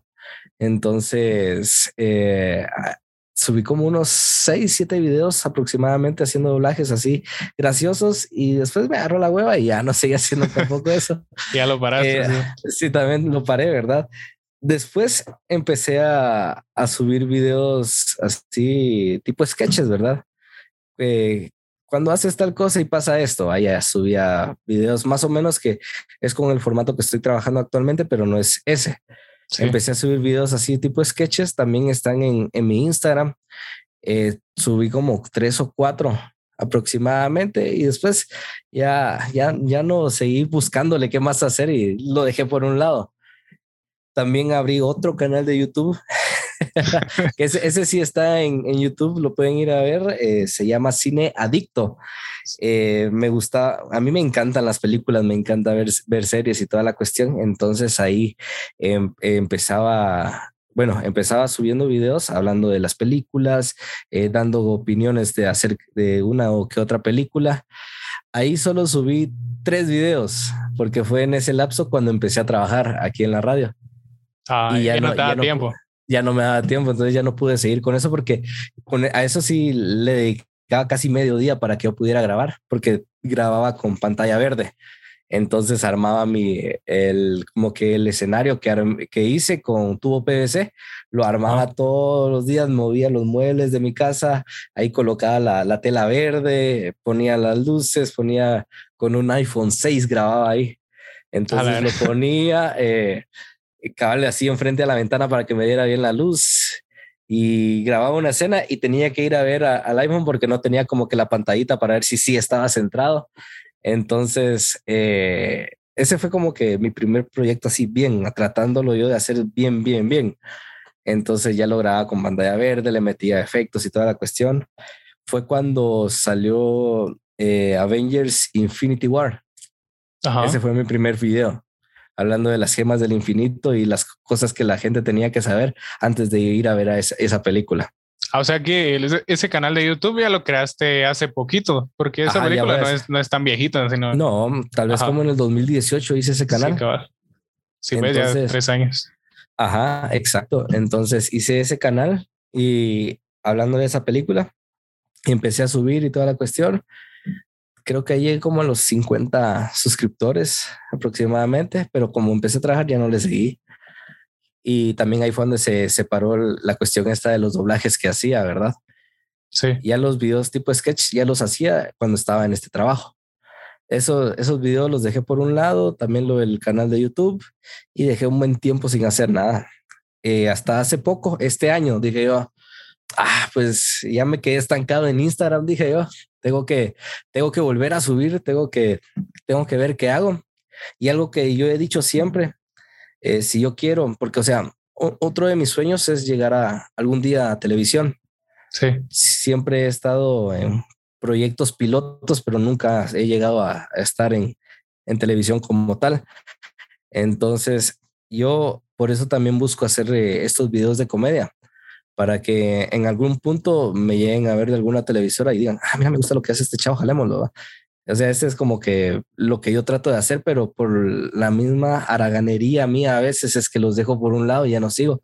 Entonces, eh, subí como unos 6, 7 videos aproximadamente haciendo doblajes así graciosos y después me agarró la hueva y ya no seguía haciendo tampoco eso. ya lo paraste. Eh, sí. también lo paré, ¿verdad? Después empecé a, a subir videos así, tipo sketches, ¿verdad? Eh, cuando haces tal cosa y pasa esto, allá subía videos más o menos que es con el formato que estoy trabajando actualmente, pero no es ese. Empecé a subir videos así tipo sketches, también están en, en mi Instagram. Eh, subí como tres o cuatro aproximadamente y después ya, ya, ya no seguí buscándole qué más hacer y lo dejé por un lado. También abrí otro canal de YouTube ese, ese, sí está en, en, YouTube, lo pueden ir a ver. Eh, se llama Cine Adicto. Eh, me gusta, a mí me encantan las películas, me encanta ver, ver series y toda la cuestión. Entonces ahí em, empezaba bueno, empezaba subiendo videos hablando de las películas, eh, dando opiniones de hacer de una o que otra película. Ahí solo subí tres videos porque fue en ese lapso cuando empecé a trabajar aquí en la radio. Ah, y ya, no, te tiempo ya no me daba tiempo, entonces ya no pude seguir con eso porque a eso sí le dedicaba casi medio día para que yo pudiera grabar, porque grababa con pantalla verde. Entonces armaba mi, el, como que el escenario que, que hice con tubo PVC, lo armaba todos los días, movía los muebles de mi casa, ahí colocaba la, la tela verde, ponía las luces, ponía con un iPhone 6, grababa ahí. Entonces lo ponía, eh, cabal así enfrente a la ventana para que me diera bien la luz y grababa una escena y tenía que ir a ver al iPhone porque no tenía como que la pantallita para ver si sí estaba centrado. Entonces, eh, ese fue como que mi primer proyecto así bien, tratándolo yo de hacer bien, bien, bien. Entonces ya lo grababa con pantalla verde, le metía efectos y toda la cuestión. Fue cuando salió eh, Avengers Infinity War. Ese fue mi primer video hablando de las gemas del infinito y las cosas que la gente tenía que saber antes de ir a ver a esa, película. Ah, o sea que ese canal de YouTube ya lo creaste hace poquito, porque esa película no es, no es, tan viejita, sino... No, tal vez como en el 2018 hice ese canal. Sí, sí ya tres años. Ajá, exacto. Entonces hice ese canal y hablando de esa película, empecé a subir y toda la cuestión creo que llegué como a los 50 suscriptores aproximadamente, pero como empecé a trabajar ya no le seguí. Y también ahí fue donde se separó la cuestión esta de los doblajes que hacía, ¿verdad? Sí. Ya los videos tipo sketch ya los hacía cuando estaba en este trabajo. Eso, esos videos los dejé por un lado, también lo del canal de YouTube y dejé un buen tiempo sin hacer nada. Eh, hasta hace poco, este año, dije yo, ah, pues ya me quedé estancado en Instagram, dije yo, tengo que, tengo que volver a subir, tengo que, tengo que ver qué hago. Y algo que yo he dicho siempre, eh, si yo quiero, porque o sea, otro de mis sueños es llegar a algún día a televisión. Sí. Siempre he estado en proyectos pilotos, pero nunca he llegado a, estar en, en televisión como tal. Entonces, yo por eso también busco hacer eh, estos videos de comedia, para que en algún punto me lleguen a ver de alguna televisora y digan, ah, mira, me gusta lo que hace este chavo, jalémoslo. O sea, ese es como que lo que yo trato de hacer, pero por la misma haraganería mía a veces es que los dejo por un lado y ya no sigo.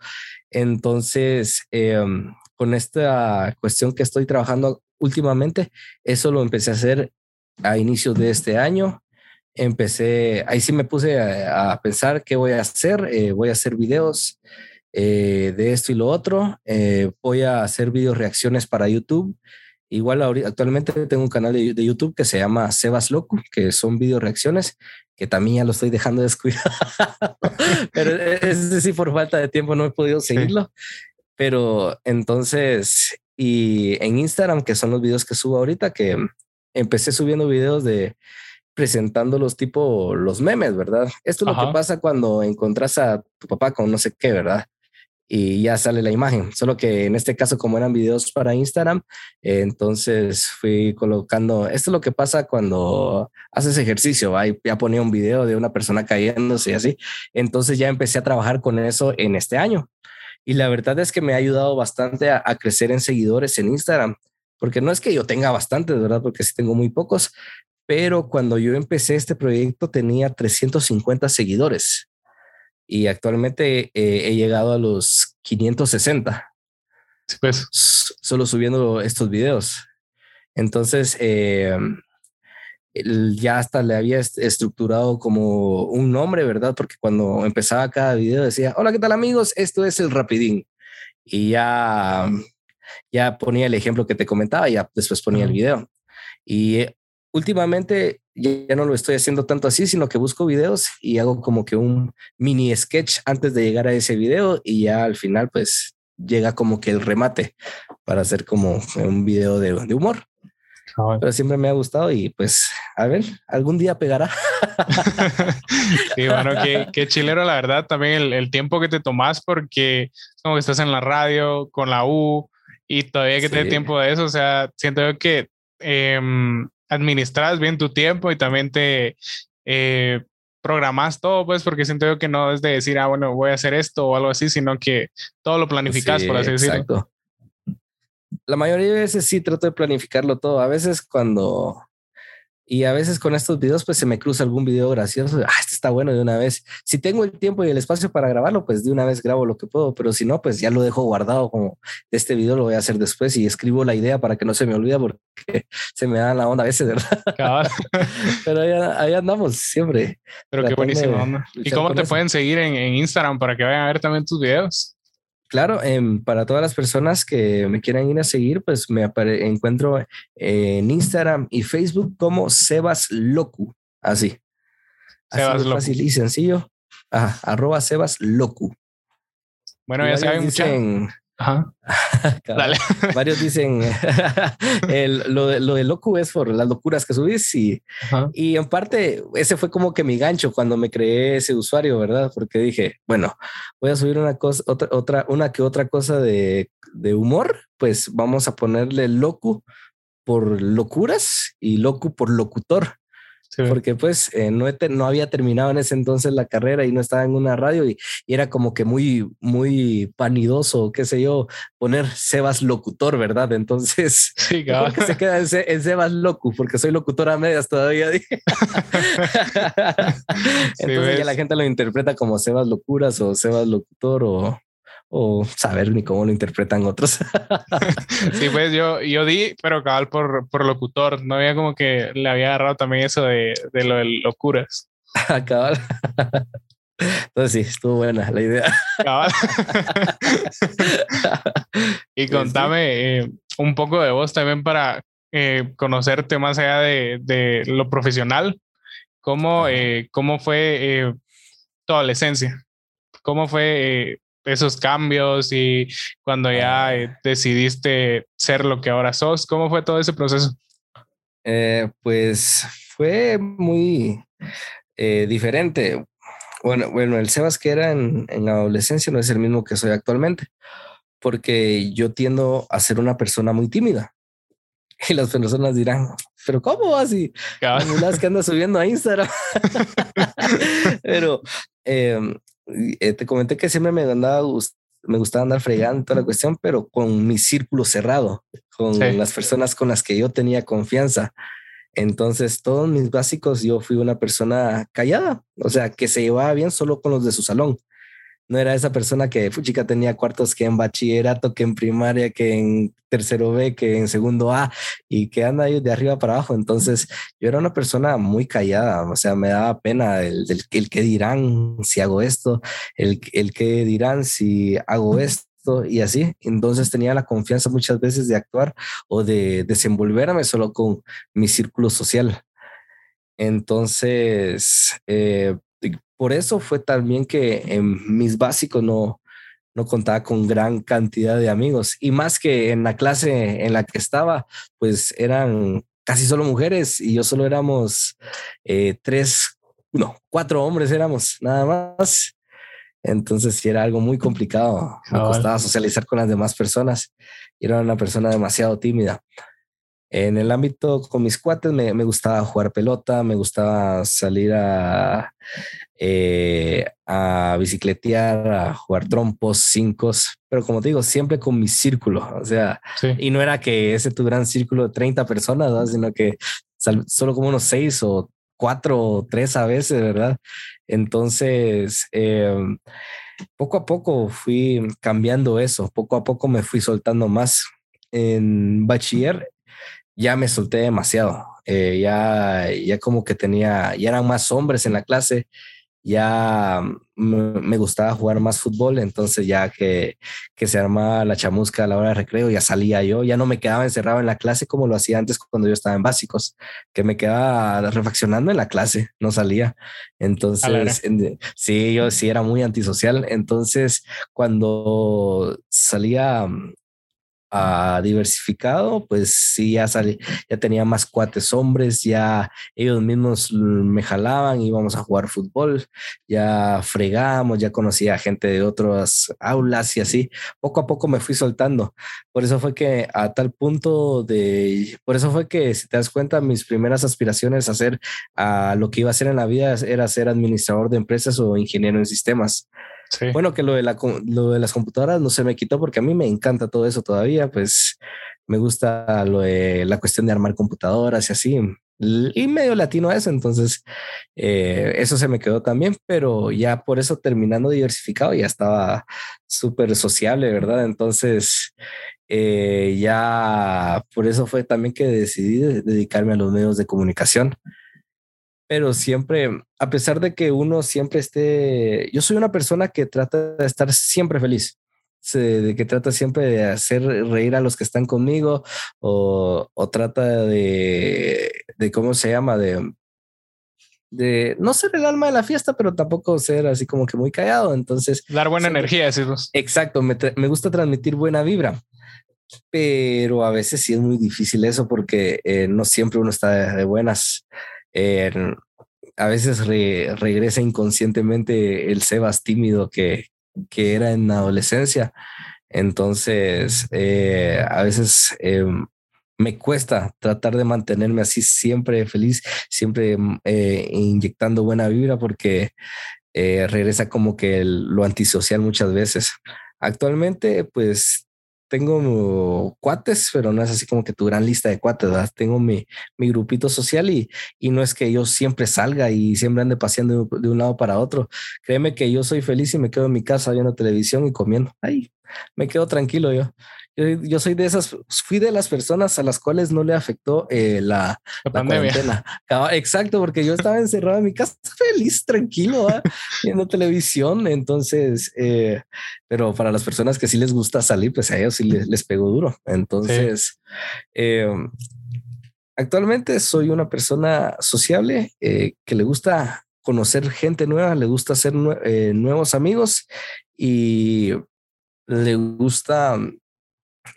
Entonces, em, con esta cuestión que estoy trabajando últimamente, eso lo empecé a hacer a inicios de este año. Empecé, ahí sí me puse a, pensar qué voy a hacer. Eh, voy a hacer videos eh, de esto y lo otro. Eh, voy a hacer video reacciones para YouTube. Igual actualmente tengo un canal de, YouTube que se llama Sebas Loco, que son video reacciones, que también ya lo estoy dejando descuidado. Pero es sí, por falta de tiempo no he podido seguirlo. Pero entonces, y en Instagram, que son los videos que subo ahorita, que empecé subiendo videos de presentando los tipo los memes, ¿verdad? Esto es lo que pasa cuando encontrás a tu papá con no sé qué, ¿verdad? Y ya sale la imagen. Solo que en este caso, como eran videos para Instagram, eh, entonces fui colocando, esto es lo que pasa cuando haces ejercicio, ¿va? ya ponía un video de una persona cayéndose y así. Entonces ya empecé a trabajar con eso en este año. Y la verdad es que me ha ayudado bastante a, a crecer en seguidores en Instagram, porque no es que yo tenga bastante, ¿verdad? Porque sí tengo muy pocos, pero cuando yo empecé este proyecto tenía 350 seguidores y actualmente eh, he llegado a los 560. pues. Solo subiendo estos videos. Entonces, eh, ya hasta le había estructurado como un nombre, ¿verdad? Porque cuando empezaba cada video decía, hola, ¿qué tal amigos? Esto es el Rapidín. Y ya, ya ponía el ejemplo que te comentaba y ya después ponía el video. Y eh, últimamente ya no lo estoy haciendo tanto así, sino que busco videos y hago como que un mini sketch antes de llegar a ese video y ya al final pues llega como que el remate para hacer como un video de, humor. Ah, Pero siempre me ha gustado y pues a ver, algún día pegará. sí, bueno, qué, chilero la verdad también el, tiempo que te tomas porque como que estás en la radio con la U y todavía que te tiempo de eso, o sea, siento que em, administras bien tu tiempo y también te eh, programas todo, pues, porque siento yo que no es de decir, ah, bueno, voy a hacer esto o algo así, sino que todo lo planificas, por así decirlo. Exacto. La mayoría de veces sí trato de planificarlo todo. A veces cuando y a veces con estos videos, pues se me cruza algún video gracioso. Ah, este está bueno de una vez. Si tengo el tiempo y el espacio para grabarlo, pues de una vez grabo lo que puedo. Pero si no, pues ya lo dejo guardado como este video lo voy a hacer después y escribo la idea para que no se me olvide porque se me da la onda a veces, ¿verdad? pero ahí, andamos siempre. Pero qué buenísimo. ¿Y cómo te pueden seguir en, en Instagram para que vayan a ver también tus videos? Claro, em, para todas las personas que me quieran ir a seguir, pues me encuentro en Instagram y Facebook como Sebas Locu, así. Sebas así fácil y sencillo. Ajá, arroba Sebas Locu. Bueno, ya saben, mucha, Ajá. Dale. Varios dicen lo, de, lo de loco es por las locuras que subís y, y en parte ese fue como que mi gancho cuando me creé ese usuario, ¿verdad? Porque dije, bueno, voy a subir una cosa, otra, otra, una que otra cosa de, de humor, pues vamos a ponerle loco por locuras y loco por locutor porque pues eh, no, no había terminado en ese entonces la carrera y no estaba en una radio y, era como que muy, muy panidoso, qué sé yo, poner Sebas locutor, ¿verdad? Entonces, sí, que se queda en, Sebas locu, porque soy locutor a medias todavía. entonces ya la gente lo interpreta como Sebas locuras o Sebas locutor o, o saber ni cómo lo interpretan otros. sí, pues yo, yo di, pero cabal por, por locutor, no había como que le había agarrado también eso de, de lo de locuras. cabal. Entonces sí, estuvo buena la idea. Cabal. y contame eh, un poco de vos también para eh, conocerte más allá de, de lo profesional. ¿Cómo, eh, cómo fue tu adolescencia? ¿Cómo fue esos cambios y cuando ya ah. decidiste ser lo que ahora sos? ¿Cómo fue todo ese proceso? pues fue muy diferente. Bueno, bueno, el Sebas que era en, en la adolescencia no es el mismo que soy actualmente porque yo tiendo a ser una persona muy tímida. Y las personas dirán, pero ¿cómo así? Las que anda subiendo a Instagram. pero em, eh, te comenté que siempre me andaba me gustaba andar fregando toda la cuestión, pero con mi círculo cerrado, con las personas con las que yo tenía confianza. Entonces, todos mis básicos, yo fui una persona callada, o sea, que se llevaba bien solo con los de su salón no era esa persona que chica tenía cuartos que en bachillerato, que en primaria, que en tercero B, que en segundo A y que anda ahí de arriba para abajo. Entonces yo era una persona muy callada, o sea, me daba pena el, el, que dirán si hago esto, el, el que dirán si hago esto y así. Entonces tenía la confianza muchas veces de actuar o de desenvolverme solo con mi círculo social. Entonces, eh, por eso fue también que en mis básicos no, no contaba con gran cantidad de amigos y más que en la clase en la que estaba, pues eran casi solo mujeres y yo solo éramos eh, tres, no, cuatro hombres éramos nada más. Entonces sí era algo muy complicado. Me costaba socializar con las demás personas. Era una persona demasiado tímida. En el ámbito con mis cuates me, me gustaba jugar pelota, me gustaba salir a, eh, a bicicletear, a jugar trompos, cinco, pero como te digo, siempre con mi círculo, o sea, y no era que ese tu gran círculo de 30 personas, sino que solo como unos seis o cuatro o tres a veces, ¿verdad? Entonces, em, poco a poco fui cambiando eso, poco a poco me fui soltando más. En bachiller ya me solté demasiado. Eh, ya, ya como que tenía, ya eran más hombres en la clase, ya me gustaba jugar más fútbol, entonces ya que, que se armaba la chamusca a la hora de recreo, ya salía yo, ya no me quedaba encerrado en la clase como lo hacía antes cuando yo estaba en básicos, que me quedaba reflexionando en la clase, no salía. Entonces, sí, yo sí era muy antisocial, entonces cuando salía a diversificado, pues sí, ya salí, ya tenía más cuates hombres, ya ellos mismos me jalaban, íbamos a jugar fútbol, ya fregábamos, ya conocía gente de otras aulas y así, poco a poco me fui soltando. Por eso fue que a tal punto de, por eso fue que si te das cuenta, mis primeras aspiraciones a hacer a lo que iba a hacer en la vida era ser administrador de empresas o ingeniero en sistemas. Bueno, que lo de, la, lo de las computadoras no se me quitó porque a mí me encanta todo eso todavía, pues me gusta lo de la cuestión de armar computadoras y así, y medio latino eso, entonces eh, eso se me quedó también, pero ya por eso terminando diversificado ya estaba súper sociable, ¿verdad? Entonces eh, ya por eso fue también que decidí dedicarme a los medios de comunicación pero siempre, a pesar de que uno siempre esté, yo soy una persona que trata de estar siempre feliz, de que trata siempre de hacer reír a los que están conmigo o, o trata de, de, ¿cómo se llama? De, de no ser el alma de la fiesta, pero tampoco ser así como que muy callado. Entonces, dar buena energía, decimos. Exacto, me, me, gusta transmitir buena vibra, pero a veces sí es muy difícil eso porque eh, no siempre uno está de buenas a veces regresa inconscientemente el Sebas tímido que, que era en la adolescencia. Entonces, eh, a veces em, me cuesta tratar de mantenerme así siempre feliz, siempre eh, inyectando buena vibra porque eh, regresa como que lo antisocial muchas veces. Actualmente, pues tengo cuates, pero no es así como que tu gran lista de cuates, ¿verdad? Tengo mi, mi grupito social y, y no es que yo siempre salga y siempre ande paseando de un lado para otro. Créeme que yo soy feliz y me quedo en mi casa viendo televisión y comiendo. Ay, me quedo tranquilo yo. Yo, soy de esas, fui de las personas a las cuales no le afectó eh, la, la, cuarentena. Exacto, porque yo estaba encerrado en mi casa feliz, tranquilo, viendo televisión. Entonces, eh, pero para las personas que sí les gusta salir, pues a ellos sí les, pegó duro. Entonces, eh, actualmente soy una persona sociable eh, que le gusta conocer gente nueva, le gusta hacer eh, nuevos amigos y le gusta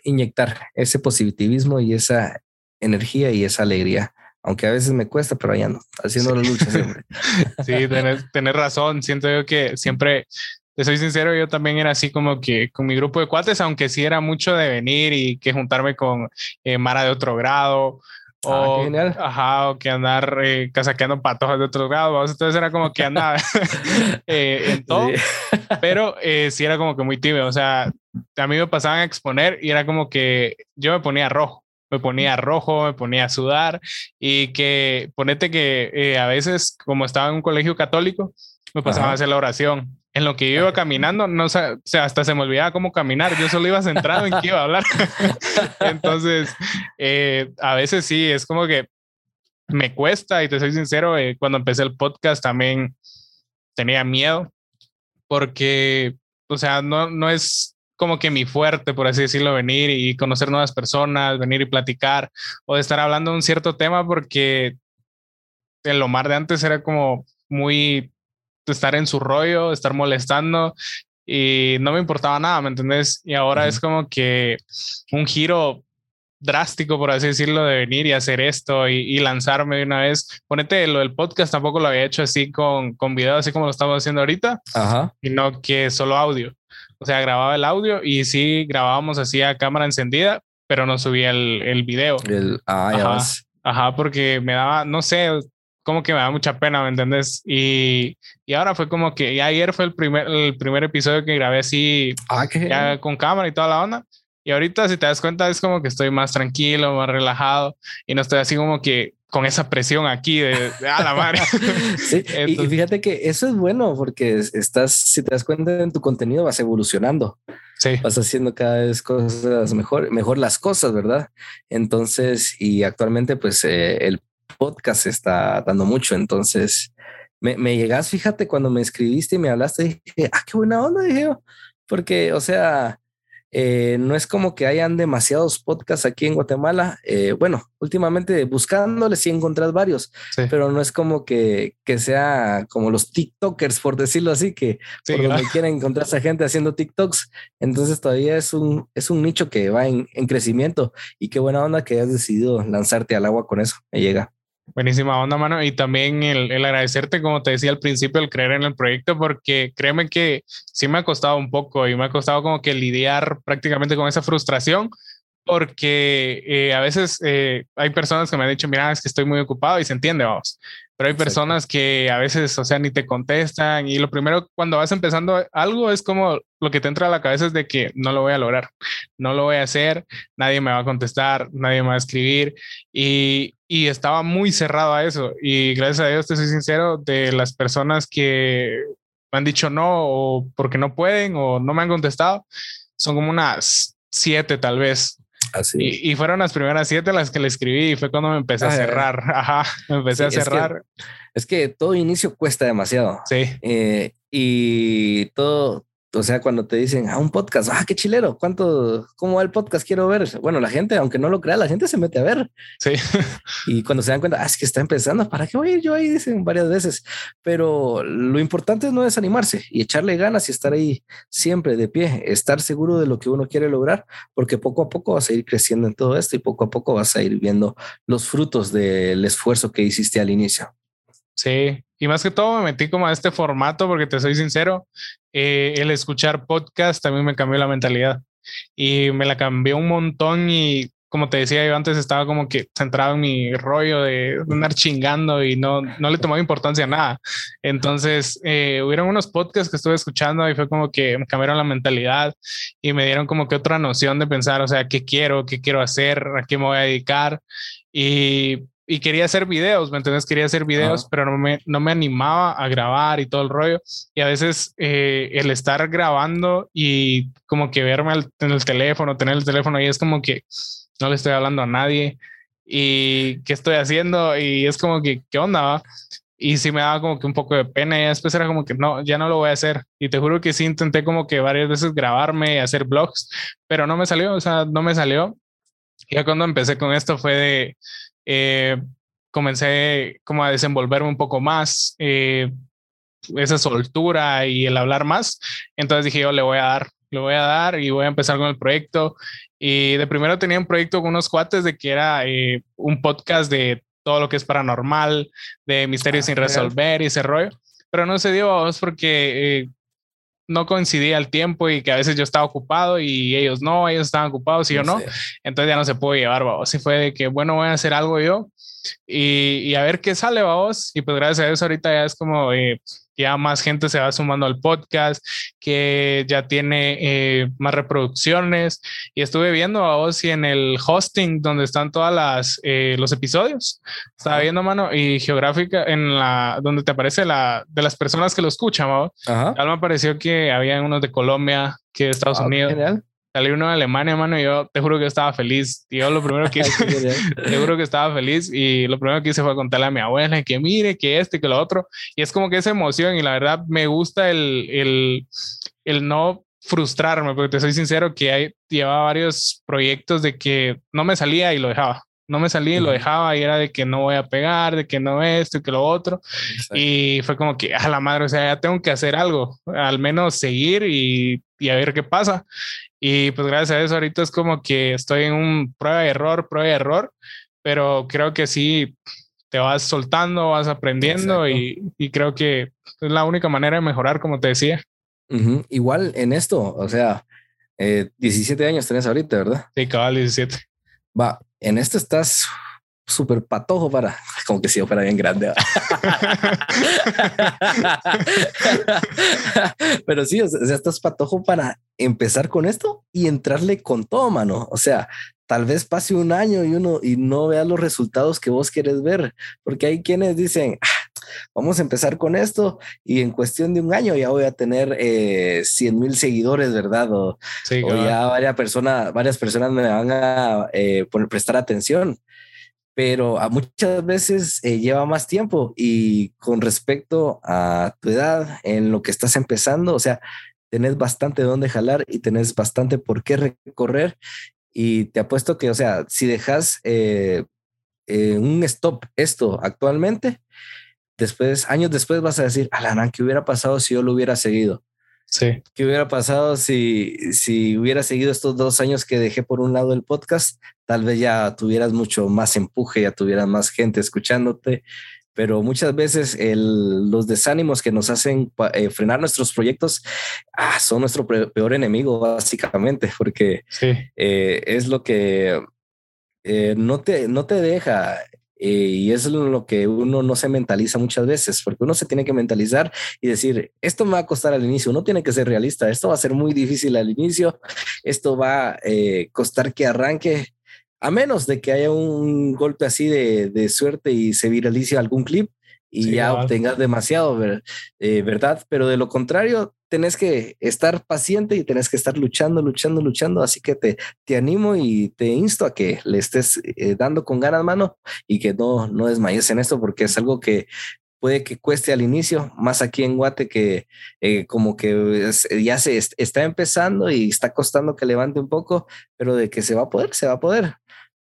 inyectar ese positivismo y esa energía y esa alegría. Aunque a veces me cuesta, pero allá no, haciendo la lucha siempre. sí, tener, razón. Siento yo que siempre, te soy sincero, yo también era así como que con mi grupo de cuates, aunque sí era mucho de venir y que juntarme con eh, Mara de otro grado Ah, o, ajá, o que andar eh, casaqueando patojos de otros grados. Entonces era como que andaba eh, en todo, pero eh, sí era como que muy tibio. O sea, a mí me pasaban a exponer y era como que yo me ponía rojo, me ponía rojo, me ponía a sudar y que ponete que eh, a veces, como estaba en un colegio católico, me pasaba a hacer la oración en lo que yo iba caminando, no sé, o sea, hasta se me olvidaba cómo caminar, yo solo iba centrado en qué iba a hablar. Entonces, eh, a veces sí, es como que me cuesta, y te soy sincero, eh, cuando empecé el podcast también tenía miedo, porque, o sea, no, no es como que mi fuerte, por así decirlo, venir y conocer nuevas personas, venir y platicar, o de estar hablando de un cierto tema, porque en lo mar de antes era como muy estar en su rollo, estar molestando y no me importaba nada, ¿me entendés? Y ahora es como que un giro drástico, por así decirlo, de venir y hacer esto y, lanzarme de una vez. Ponete lo del podcast, tampoco lo había hecho así con, con video, así como lo estamos haciendo ahorita, Ajá. sino que solo audio. O sea, grababa el audio y sí grabábamos así a cámara encendida, pero no subía el, el video. El, ah, Ajá. Ajá, porque me daba, no sé, como que me da mucha pena, ¿me entiendes? Y, y ahora fue como que, y ayer fue el primer, el primer episodio que grabé así, ah, ya con cámara y toda la onda. Y ahorita, si te das cuenta, es como que estoy más tranquilo, más relajado y no estoy así como que con esa presión aquí de, a la madre. sí, y, fíjate que eso es bueno porque estás, si te das cuenta en tu contenido, vas evolucionando. Sí. Vas haciendo cada vez cosas mejor, mejor las cosas, ¿verdad? Entonces, y actualmente, pues eh, el podcast está dando mucho. Entonces, me, me llegas, fíjate, cuando me escribiste y me hablaste, dije, ah, qué buena onda, dije porque, o sea, eh, no es como que hayan demasiados podcasts aquí en Guatemala. Eh, bueno, últimamente buscándoles sí encontrás varios, pero no es como que, que, sea como los TikTokers, por decirlo así, que por donde quieren encontrar a gente haciendo TikToks. Entonces todavía es un, es un nicho que va en, en crecimiento y qué buena onda que hayas decidido lanzarte al agua con eso. Me llega. Buenísima onda, mano. Y también el, el, agradecerte, como te decía al principio, el creer en el proyecto, porque créeme que sí me ha costado un poco y me ha costado como que lidiar prácticamente con esa frustración, porque eh, a veces eh, hay personas que me han dicho, mira, es que estoy muy ocupado y se entiende, vamos. Pero hay personas que a veces, o sea, ni te contestan y lo primero cuando vas empezando algo es como lo que te entra a la cabeza es de que no lo voy a lograr, no lo voy a hacer, nadie me va a contestar, nadie me va a escribir. Y, y estaba muy cerrado a eso. Y gracias a Dios, te soy sincero, de las personas que me han dicho no o porque no pueden o no me han contestado, son como unas siete tal vez y, fueron las primeras siete las que le escribí y fue cuando me empecé a ah, cerrar. Ajá, me empecé a cerrar. Es que, todo inicio cuesta demasiado. Sí. Eh, y todo, o sea, cuando te dicen, a ah, un podcast, ah, qué chilero, ¿cuánto, cómo va el podcast? Quiero ver. Bueno, la gente, aunque no lo crea, la gente se mete a ver. Sí. Y cuando se dan cuenta, ah, es que está empezando, ¿para qué voy a ir yo ahí? Dicen varias veces. Pero lo importante es no desanimarse y echarle ganas y estar ahí siempre de pie, estar seguro de lo que uno quiere lograr, porque poco a poco vas a ir creciendo en todo esto y poco a poco vas a ir viendo los frutos del esfuerzo que hiciste al inicio. Sí, y más que todo me metí como a este formato porque te soy sincero, eh, el escuchar podcast también me cambió la mentalidad y me la cambió un montón y como te decía yo antes estaba como que centrado en mi rollo de andar chingando y no, no le tomaba importancia a nada. Entonces eh, hubieron unos podcasts que estuve escuchando y fue como que me cambiaron la mentalidad y me dieron como que otra noción de pensar, o sea, qué quiero, qué quiero hacer, a qué me voy a dedicar. Y y quería hacer videos, ¿me entiendes? Quería hacer videos, pero no me, no me animaba a grabar y todo el rollo. Y a veces eh, el estar grabando y como que verme en el teléfono, tener el teléfono ahí es como que no le estoy hablando a nadie y qué estoy haciendo y es como que, ¿qué onda? Y sí me daba como que un poco de pena y después era como que no, ya no lo voy a hacer. Y te juro que sí intenté como que varias veces grabarme y hacer blogs, pero no me salió, o sea, no me salió. Y ya cuando empecé con esto fue de, eh, comencé como a desenvolverme un poco más, eh, esa soltura y el hablar más. Entonces dije, yo le voy a dar, le voy a dar y voy a empezar con el proyecto. Y de primero tenía un proyecto con unos cuates de que era eh, un podcast de todo lo que es paranormal, de misterios ah, sin resolver y ese rollo. Pero no se dio a vos porque eh, no coincidía el tiempo y que a veces yo estaba ocupado y ellos no, ellos estaban ocupados y yo no. Entonces ya no se pudo llevar, vos. Y fue de que, bueno, voy a hacer algo yo y, y a ver qué sale, vos. Y pues gracias a Dios ahorita ya es como, eh, ya más gente se va sumando al podcast, que ya tiene eh, más reproducciones. Y estuve viendo a Ozzy en el hosting donde están todas las eh, los episodios. Estaba viendo, mano, y geográfica en la donde te aparece la de las personas que lo escuchan. Ajá. me pareció que había unos de Colombia, que de Estados ah, Unidos. Genial salí uno de Alemania, mano, y yo te juro que estaba feliz. Y yo lo primero que hice, te juro que estaba feliz y lo primero que hice fue contarle a mi abuela que mire, que este, que lo otro. Y es como que esa emoción y la verdad me gusta el, el, el no frustrarme, porque te soy sincero que hay, llevaba varios proyectos de que no me salía y lo dejaba. No me salía y lo dejaba y era de que no voy a pegar, de que no esto y que lo otro. Y fue como que a la madre, o sea, ya tengo que hacer algo, al menos seguir y, y a ver qué pasa. Y pues gracias a eso ahorita es como que estoy en un prueba de error, prueba de error, pero creo que sí te vas soltando, vas aprendiendo y, y, creo que es la única manera de mejorar, como te decía. Igual en esto, o sea, 17 eh, años tenés ahorita, ¿verdad? Sí, cabal 17. Va, en esto estás súper patojo para, como que si yo fuera bien grande. Pero sí, o sea, estás patojo para empezar con esto y entrarle con todo, mano. O sea, tal vez pase un año y uno y no vea los resultados que vos quieres ver, porque hay quienes dicen, ah, vamos a empezar con esto y en cuestión de un año ya voy a tener eh, 100 mil seguidores, ¿verdad? O, ya varias personas, varias personas me van a eh, prestar atención. Pero a muchas veces eh, lleva más tiempo y con respecto a tu edad, en lo que estás empezando, o sea, tenés bastante donde jalar y tenés bastante por qué recorrer. Y te apuesto que, o sea, si dejas eh, eh, un stop esto actualmente, después, años después vas a decir, Alan, ¿qué hubiera pasado si yo lo hubiera seguido? Sí. ¿Qué hubiera pasado si, si hubiera seguido estos dos años que dejé por un lado el podcast? Tal vez ya tuvieras mucho más empuje, ya tuvieras más gente escuchándote, pero muchas veces el, los desánimos que nos hacen eh, frenar nuestros proyectos ah, son nuestro peor enemigo, básicamente, porque eh, es lo que eh, no, te, no te deja eh, y es lo que uno no se mentaliza muchas veces, porque uno se tiene que mentalizar y decir, esto me va a costar al inicio, uno tiene que ser realista, esto va a ser muy difícil al inicio, esto va a eh, costar que arranque, a menos de que haya un golpe así de, de suerte y se viralice algún clip, y ya obtengas demasiado, eh, ¿verdad? Pero de lo contrario, tenés que estar paciente y tenés que estar luchando, luchando, luchando. Así que te, te animo y te insto a que le estés eh, dando con ganas, mano, y que no, no desmayes en esto, porque es algo que puede que cueste al inicio, más aquí en Guate que eh, como que ya se está empezando y está costando que levante un poco, pero de que se va a poder, se va a poder.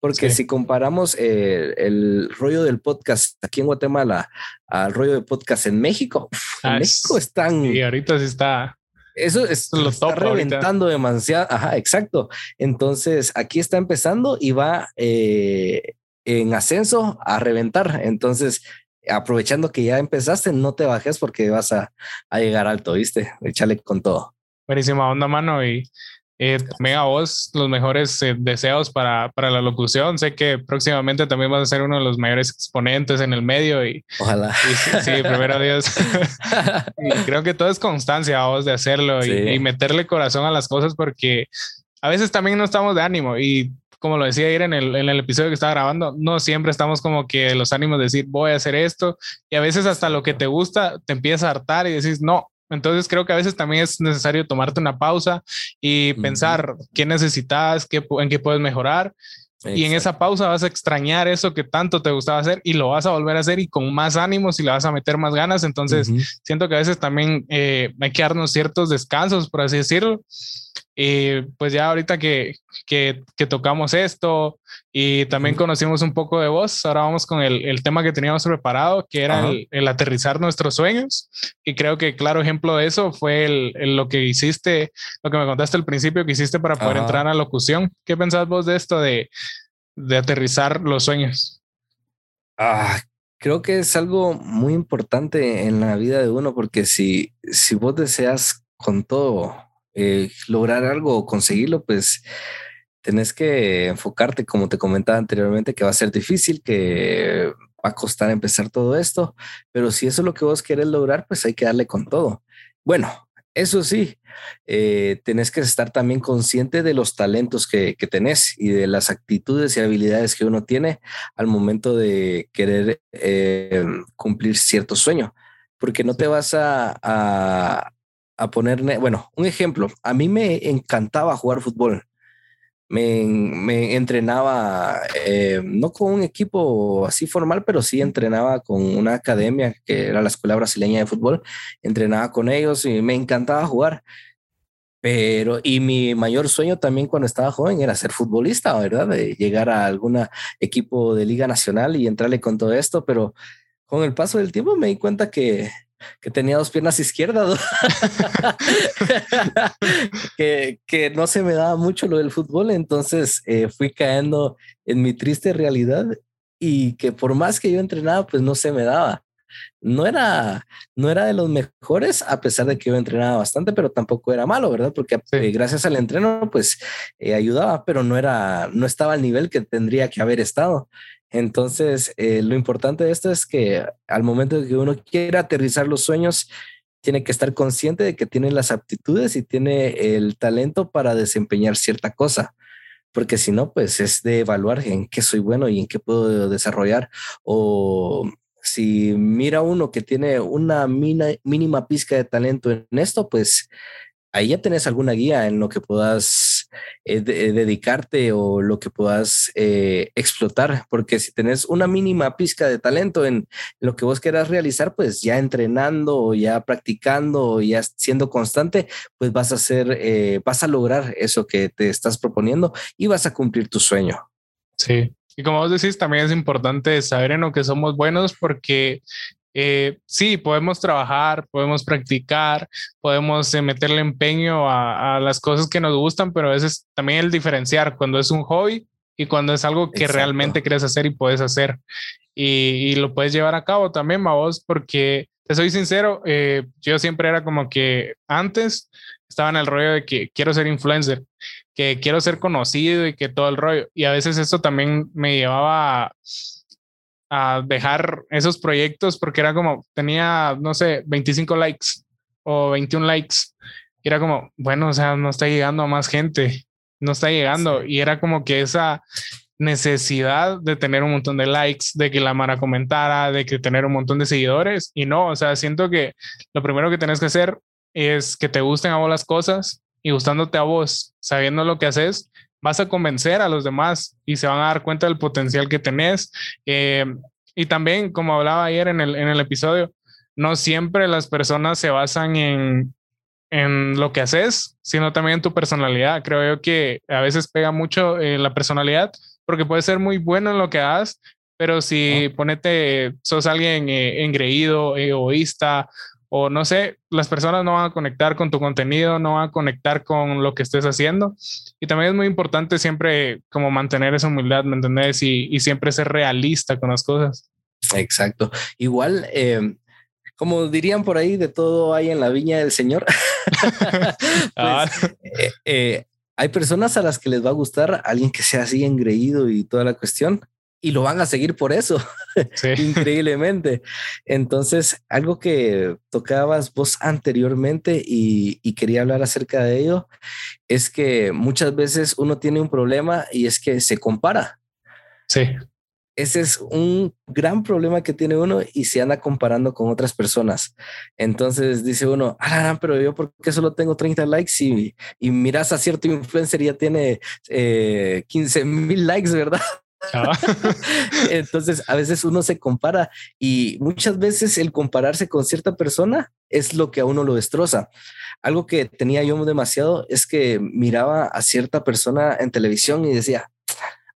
Porque si comparamos eh, el rollo del podcast aquí en Guatemala al rollo de podcast en México, en ah, México están. Y ahorita sí está. Eso es, lo está reventando demasiado. Ajá, exacto. Entonces aquí está empezando y va eh, en ascenso a reventar. Entonces, aprovechando que ya empezaste, no te bajes porque vas a, a llegar alto, ¿viste? Échale con todo. Buenísima onda, mano. Y eh, también a vos los mejores eh, deseos para, para, la locución. Sé que próximamente también vas a ser uno de los mayores exponentes en el medio y ojalá. sí, primero Dios. creo que todo es constancia a vos de hacerlo y, meterle corazón a las cosas porque a veces también no estamos de ánimo y como lo decía ayer en el, en el episodio que estaba grabando, no siempre estamos como que los ánimos de decir voy a hacer esto y a veces hasta lo que te gusta te empieza a hartar y decís no, entonces creo que a veces también es necesario tomarte una pausa y pensar qué necesitas, qué, en qué puedes mejorar. Y en esa pausa vas a extrañar eso que tanto te gustaba hacer y lo vas a volver a hacer y con más ánimos y le vas a meter más ganas. Entonces siento que a veces también eh, hay que darnos ciertos descansos, por así decirlo. Y pues ya ahorita que, que, que tocamos esto y también conocimos un poco de vos, ahora vamos con el, el tema que teníamos preparado, que era el, el, aterrizar nuestros sueños. Y creo que claro ejemplo de eso fue el, lo que hiciste, lo que me contaste al principio que hiciste para poder entrar a locución. ¿Qué pensás vos de esto de, de aterrizar los sueños? Ah, creo que es algo muy importante en la vida de uno, porque si, si vos deseas con todo eh, lograr algo o conseguirlo, pues tenés que enfocarte, como te comentaba anteriormente, que va a ser difícil, que va a costar empezar todo esto, pero si eso es lo que vos querés lograr, pues hay que darle con todo. Bueno, eso sí, eh, tenés que estar también consciente de los talentos que, que, tenés y de las actitudes y habilidades que uno tiene al momento de querer eh, cumplir cierto sueño, porque no te vas a, a, a poner, bueno, un ejemplo, a mí me encantaba jugar fútbol. Me, me entrenaba, eh, no con un equipo así formal, pero sí entrenaba con una academia que era la Escuela Brasileña de Fútbol. Entrenaba con ellos y me encantaba jugar. Pero, y mi mayor sueño también cuando estaba joven era ser futbolista, ¿verdad? De llegar a algún equipo de Liga Nacional y entrarle con todo esto, pero con el paso del tiempo me di cuenta que que tenía dos piernas izquierdas, que, que, no se me daba mucho lo del fútbol, entonces eh, fui cayendo en mi triste realidad y que por más que yo entrenaba, pues no se me daba. No era, no era de los mejores, a pesar de que yo entrenaba bastante, pero tampoco era malo, ¿verdad? Porque eh, gracias al entreno, pues eh, ayudaba, pero no era, no estaba al nivel que tendría que haber estado. Entonces, eh, lo importante de esto es que al momento de que uno quiera aterrizar los sueños, tiene que estar consciente de que tiene las aptitudes y tiene el talento para desempeñar cierta cosa. Porque si no, pues es de evaluar en qué soy bueno y en qué puedo desarrollar. O si mira uno que tiene una mínima pizca de talento en esto, pues ahí ya tenés alguna guía en lo que puedas eh, eh, dedicarte o lo que puedas eh, explotar, porque si tenés una mínima pizca de talento en lo que vos quieras realizar, pues ya entrenando ya practicando ya siendo constante, pues vas a hacer, vas a lograr eso que te estás proponiendo y vas a cumplir tu sueño. Sí, y como vos decís, también es importante saber en lo que somos buenos porque eh, sí, podemos trabajar, podemos practicar, podemos eh, meterle empeño a, las cosas que nos gustan, pero a veces también el diferenciar cuando es un hobby y cuando es algo que realmente quieres hacer y puedes hacer. Y, lo puedes llevar a cabo también, vos, porque te soy sincero, eh, yo siempre era como que antes estaba en el rollo de que quiero ser influencer, que quiero ser conocido y que todo el rollo. Y a veces eso también me llevaba a a dejar esos proyectos porque era como, tenía, no sé, 25 likes o 21 likes. Y era como, bueno, o sea, no está llegando a más gente, no está llegando. Y era como que esa necesidad de tener un montón de likes, de que la Mara comentara, de que tener un montón de seguidores. Y no, o sea, siento que lo primero que tienes que hacer es que te gusten a vos las cosas y gustándote a vos, sabiendo lo que haces, vas a convencer a los demás y se van a dar cuenta del potencial que tenés. Eh, y también, como hablaba ayer en el, en el episodio, no siempre las personas se basan en, en lo que haces, sino también en tu personalidad. Creo yo que a veces pega mucho eh, la personalidad porque puedes ser muy bueno en lo que haces, pero si ponete, sos alguien eh, engreído, egoísta o no sé, las personas no van a conectar con tu contenido, no van a conectar con lo que estés haciendo. Y también es muy importante siempre como mantener esa humildad, ¿me entendés? Y, y siempre ser realista con las cosas. Exacto. Igual, eh, como dirían por ahí, de todo hay en la viña del Señor. Ah. pues, eh, eh, hay personas a las que les va a gustar alguien que sea así engreído y toda la cuestión y lo van a seguir por eso, increíblemente. Entonces, algo que tocabas vos anteriormente y, quería hablar acerca de ello, es que muchas veces uno tiene un problema y es que se compara. Sí. Ese es un gran problema que tiene uno y se anda comparando con otras personas. Entonces dice uno, ah, pero yo porque solo tengo 30 likes y, y miras a cierto influencer y ya tiene 15 eh, mil likes, ¿verdad? Entonces, a veces uno se compara y muchas veces el compararse con cierta persona es lo que a uno lo destroza. Algo que tenía yo demasiado es que miraba a cierta persona en televisión y decía,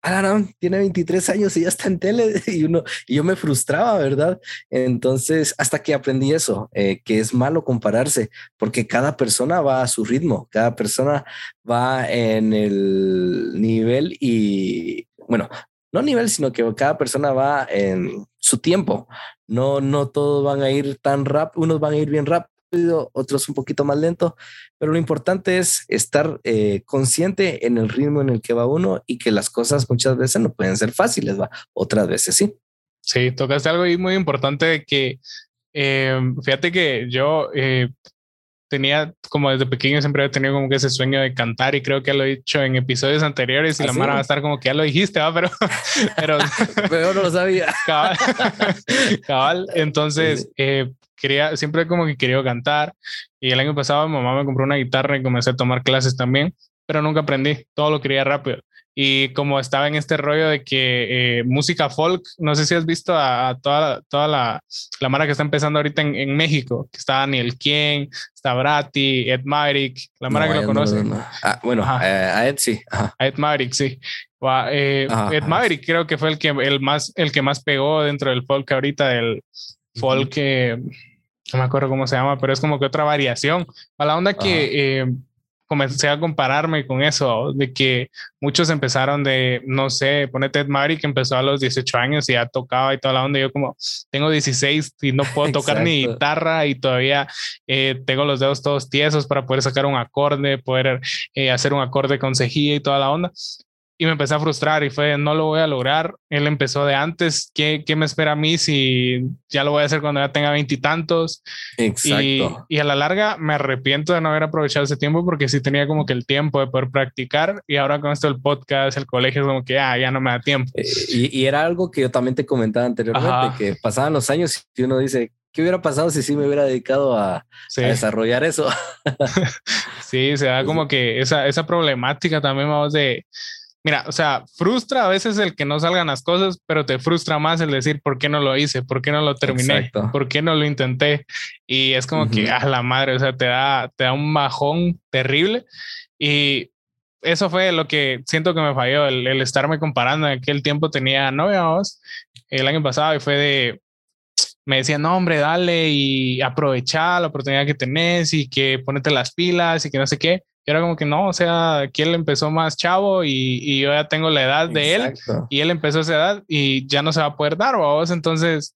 ah, tiene 23 años y ya está en tele y uno y yo me frustraba, ¿verdad? Entonces, hasta que aprendí eso, eh, que es malo compararse, porque cada persona va a su ritmo, cada persona va en el nivel y, bueno, no nivel, sino que cada persona va en su tiempo. No, no todos van a ir tan rápido, unos van a ir bien rápido, otros un poquito más lento, pero lo importante es estar eh, consciente en el ritmo en el que va uno y que las cosas muchas veces no pueden ser fáciles, va, otras veces sí. Sí, tocaste algo ahí muy importante que eh, fíjate que yo eh, tenía como desde pequeño siempre he tenido como que ese sueño de cantar y creo que lo he dicho en episodios anteriores y la ¿Ah, Mara va a estar como que ya lo dijiste, ¿va? pero pero, pero no lo sabía. Cabal, cabal. entonces eh, quería siempre como que quería cantar y el año pasado mi mamá me compró una guitarra y comencé a tomar clases también, pero nunca aprendí, todo lo quería rápido. Y como estaba en este rollo de que eh, música folk, no sé si has visto a, toda, toda la, la mara que está empezando ahorita en, en, México, que está Daniel Kien, está Brati, Ed Maverick, la mara que lo conoce. ah, bueno, eh, a Ed sí. A Ed Maverick, sí. Eh, Ed Maverick creo que fue el que, el, más, el que más pegó dentro del folk ahorita, del folk, no me acuerdo cómo se llama, pero es como que otra variación. A la onda que comencé a compararme con eso, de que muchos empezaron de, no sé, ponete Ed Mari que empezó a los 18 años y ya tocaba y toda la onda. Yo como tengo 16 y no puedo tocar ni guitarra y todavía eh, tengo los dedos todos tiesos para poder sacar un acorde, poder eh, hacer un acorde con cejilla y toda la onda y me empecé a frustrar y fue, no lo voy a lograr. Él empezó de antes, ¿qué, qué me espera a mí si ya lo voy a hacer cuando ya tenga veintitantos? Exacto. Y, a la larga me arrepiento de no haber aprovechado ese tiempo porque sí tenía como que el tiempo de poder practicar y ahora con esto el podcast, el colegio, es como que ah, ya no me da tiempo. Eh, y, y, era algo que yo también te comentaba anteriormente, que pasaban los años y uno dice, ¿qué hubiera pasado si sí me hubiera dedicado a, a desarrollar eso? sí, se da como que esa, esa problemática también, vamos, de Mira, o sea, frustra a veces el que no salgan las cosas, pero te frustra más el decir por qué no lo hice, por qué no lo terminé, por qué no lo intenté. Y es como que a la madre, o sea, te da, te da un bajón terrible. Y eso fue lo que siento que me falló, el, estarme comparando. En aquel tiempo tenía novios el año pasado y fue de, me decían, no, hombre, dale y aprovecha la oportunidad que tenés y que ponete las pilas y que no sé qué. Y era como que no, o sea, aquí él empezó más chavo y, yo ya tengo la edad de él y él empezó esa edad y ya no se va a poder dar, vos. Entonces,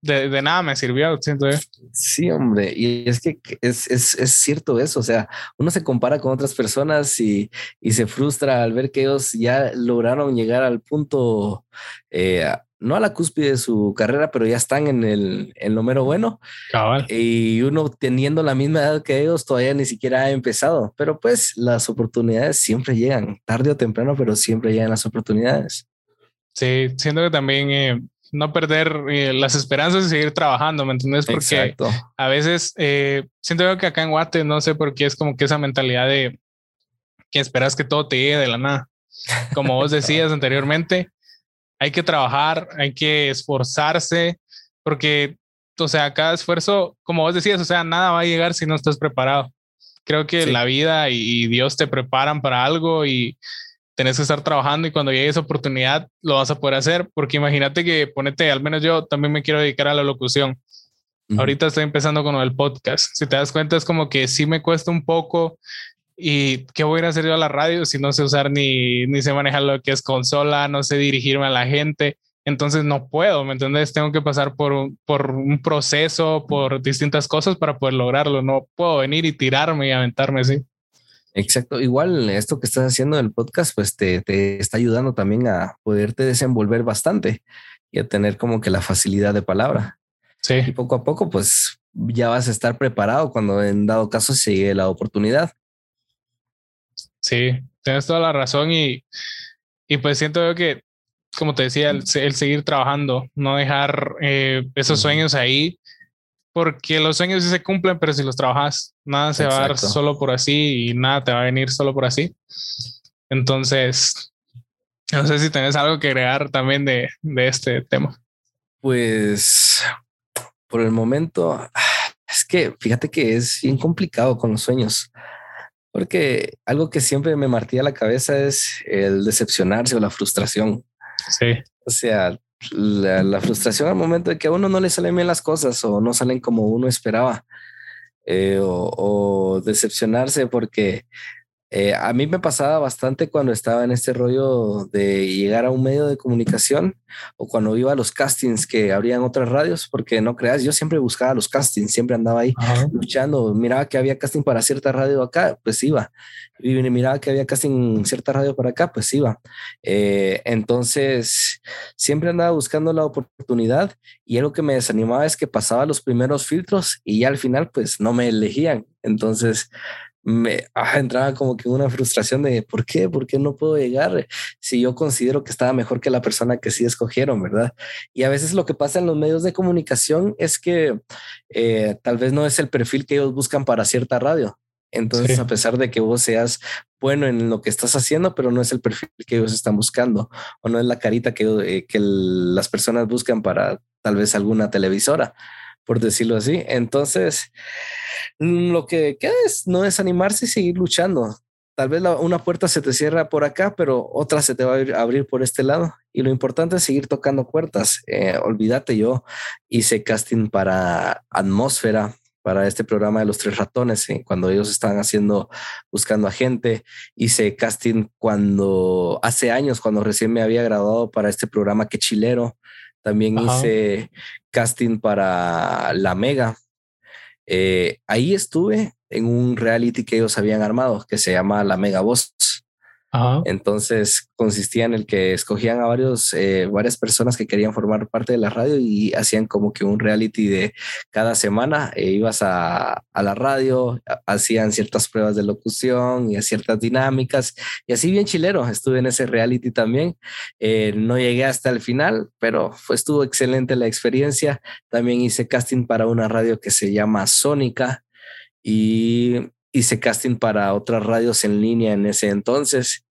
de, de, nada me sirvió, siento yo. Sí, hombre, y es que es, es, es, cierto eso, o sea, uno se compara con otras personas y, y se frustra al ver que ellos ya lograron llegar al punto eh, no a la cúspide de su carrera, pero ya están en el en lo mero bueno. Y uno teniendo la misma edad que ellos todavía ni siquiera ha empezado. Pero pues las oportunidades siempre llegan, tarde o temprano, pero siempre llegan las oportunidades. Sí, siento que también eh, no perder eh, las esperanzas y seguir trabajando, ¿me entiendes? Porque a veces eh, siento que acá en Guate, no sé por qué es como que esa mentalidad de que esperas que todo te llegue de la nada. Como vos decías anteriormente, hay que trabajar, hay que esforzarse, porque, o sea, cada esfuerzo, como vos decías, o sea, nada va a llegar si no estás preparado. Creo que la vida y, Dios te preparan para algo y tenés que estar trabajando y cuando llegue esa oportunidad lo vas a poder hacer, porque imagínate que ponete, al menos yo también me quiero dedicar a la locución. Ahorita estoy empezando con el podcast. Si te das cuenta, es como que sí me cuesta un poco ¿Y qué voy a hacer yo a la radio si no sé usar ni, ni sé manejar lo que es consola, no sé dirigirme a la gente? Entonces no puedo, ¿me entiendes? Tengo que pasar por un, por un proceso, por distintas cosas para poder lograrlo. No puedo venir y tirarme y aventarme así. Exacto. Igual esto que estás haciendo en el podcast, pues te, te está ayudando también a poderte desenvolver bastante y a tener como que la facilidad de palabra. Sí. Y poco a poco, pues ya vas a estar preparado cuando en dado caso se llegue la oportunidad. Sí, tienes toda la razón y, y pues siento yo que, como te decía, el, seguir trabajando, no dejar eh, esos sueños ahí, porque los sueños sí se cumplen, pero si los trabajas, nada se va a dar solo por así y nada te va a venir solo por así. Entonces, No sé si tenés algo que agregar también de, de este tema. Pues por el momento, es que fíjate que es bien complicado con los sueños, porque algo que siempre me martía la cabeza es el decepcionarse o la frustración. Sí. O sea, la, frustración al momento de que a uno no le salen bien las cosas o no salen como uno esperaba. Eh, o, decepcionarse porque eh, a mí me pasaba bastante cuando estaba en este rollo de llegar a un medio de comunicación o cuando iba a los castings que habrían otras radios, porque no creas, yo siempre buscaba los castings, siempre andaba ahí luchando, miraba que había casting para cierta radio acá, pues iba, y miraba que había casting cierta radio para acá, pues iba. Eh, entonces, siempre andaba buscando la oportunidad y algo que me desanimaba es que pasaba los primeros filtros y ya al final, pues no me elegían. Entonces, me entraba como que una frustración de por qué, por qué no puedo llegar si yo considero que estaba mejor que la persona que sí escogieron, ¿verdad? Y a veces lo que pasa en los medios de comunicación es que eh, tal vez no es el perfil que ellos buscan para cierta radio. Entonces, a pesar de que vos seas bueno en lo que estás haciendo, pero no es el perfil que ellos están buscando o no es la carita que, eh, que las personas buscan para tal vez alguna televisora por decirlo así. Entonces, mm, lo que queda es no desanimarse y seguir luchando. Tal vez una puerta se te cierra por acá, pero otra se te va a abrir, por este lado. Y lo importante es seguir tocando puertas. Eh, olvídate, yo hice casting para Atmósfera, para este programa de los tres ratones, eh, cuando ellos estaban haciendo, buscando a gente. Hice casting cuando, hace años, cuando recién me había graduado para este programa que chilero. También hice casting para La Mega. Eh, ahí estuve en un reality que ellos habían armado que se llama La Mega Voz. Entonces consistía en el que escogían a varios, eh, varias personas que querían formar parte de la radio y hacían como que un reality de cada semana. E ibas a, la radio, hacían ciertas pruebas de locución y ciertas dinámicas y así bien chilero. Estuve en ese reality también. Eh, no llegué hasta el final, pero fue, estuvo excelente la experiencia. También hice casting para una radio que se llama Sónica y hice casting para otras radios en línea en ese entonces.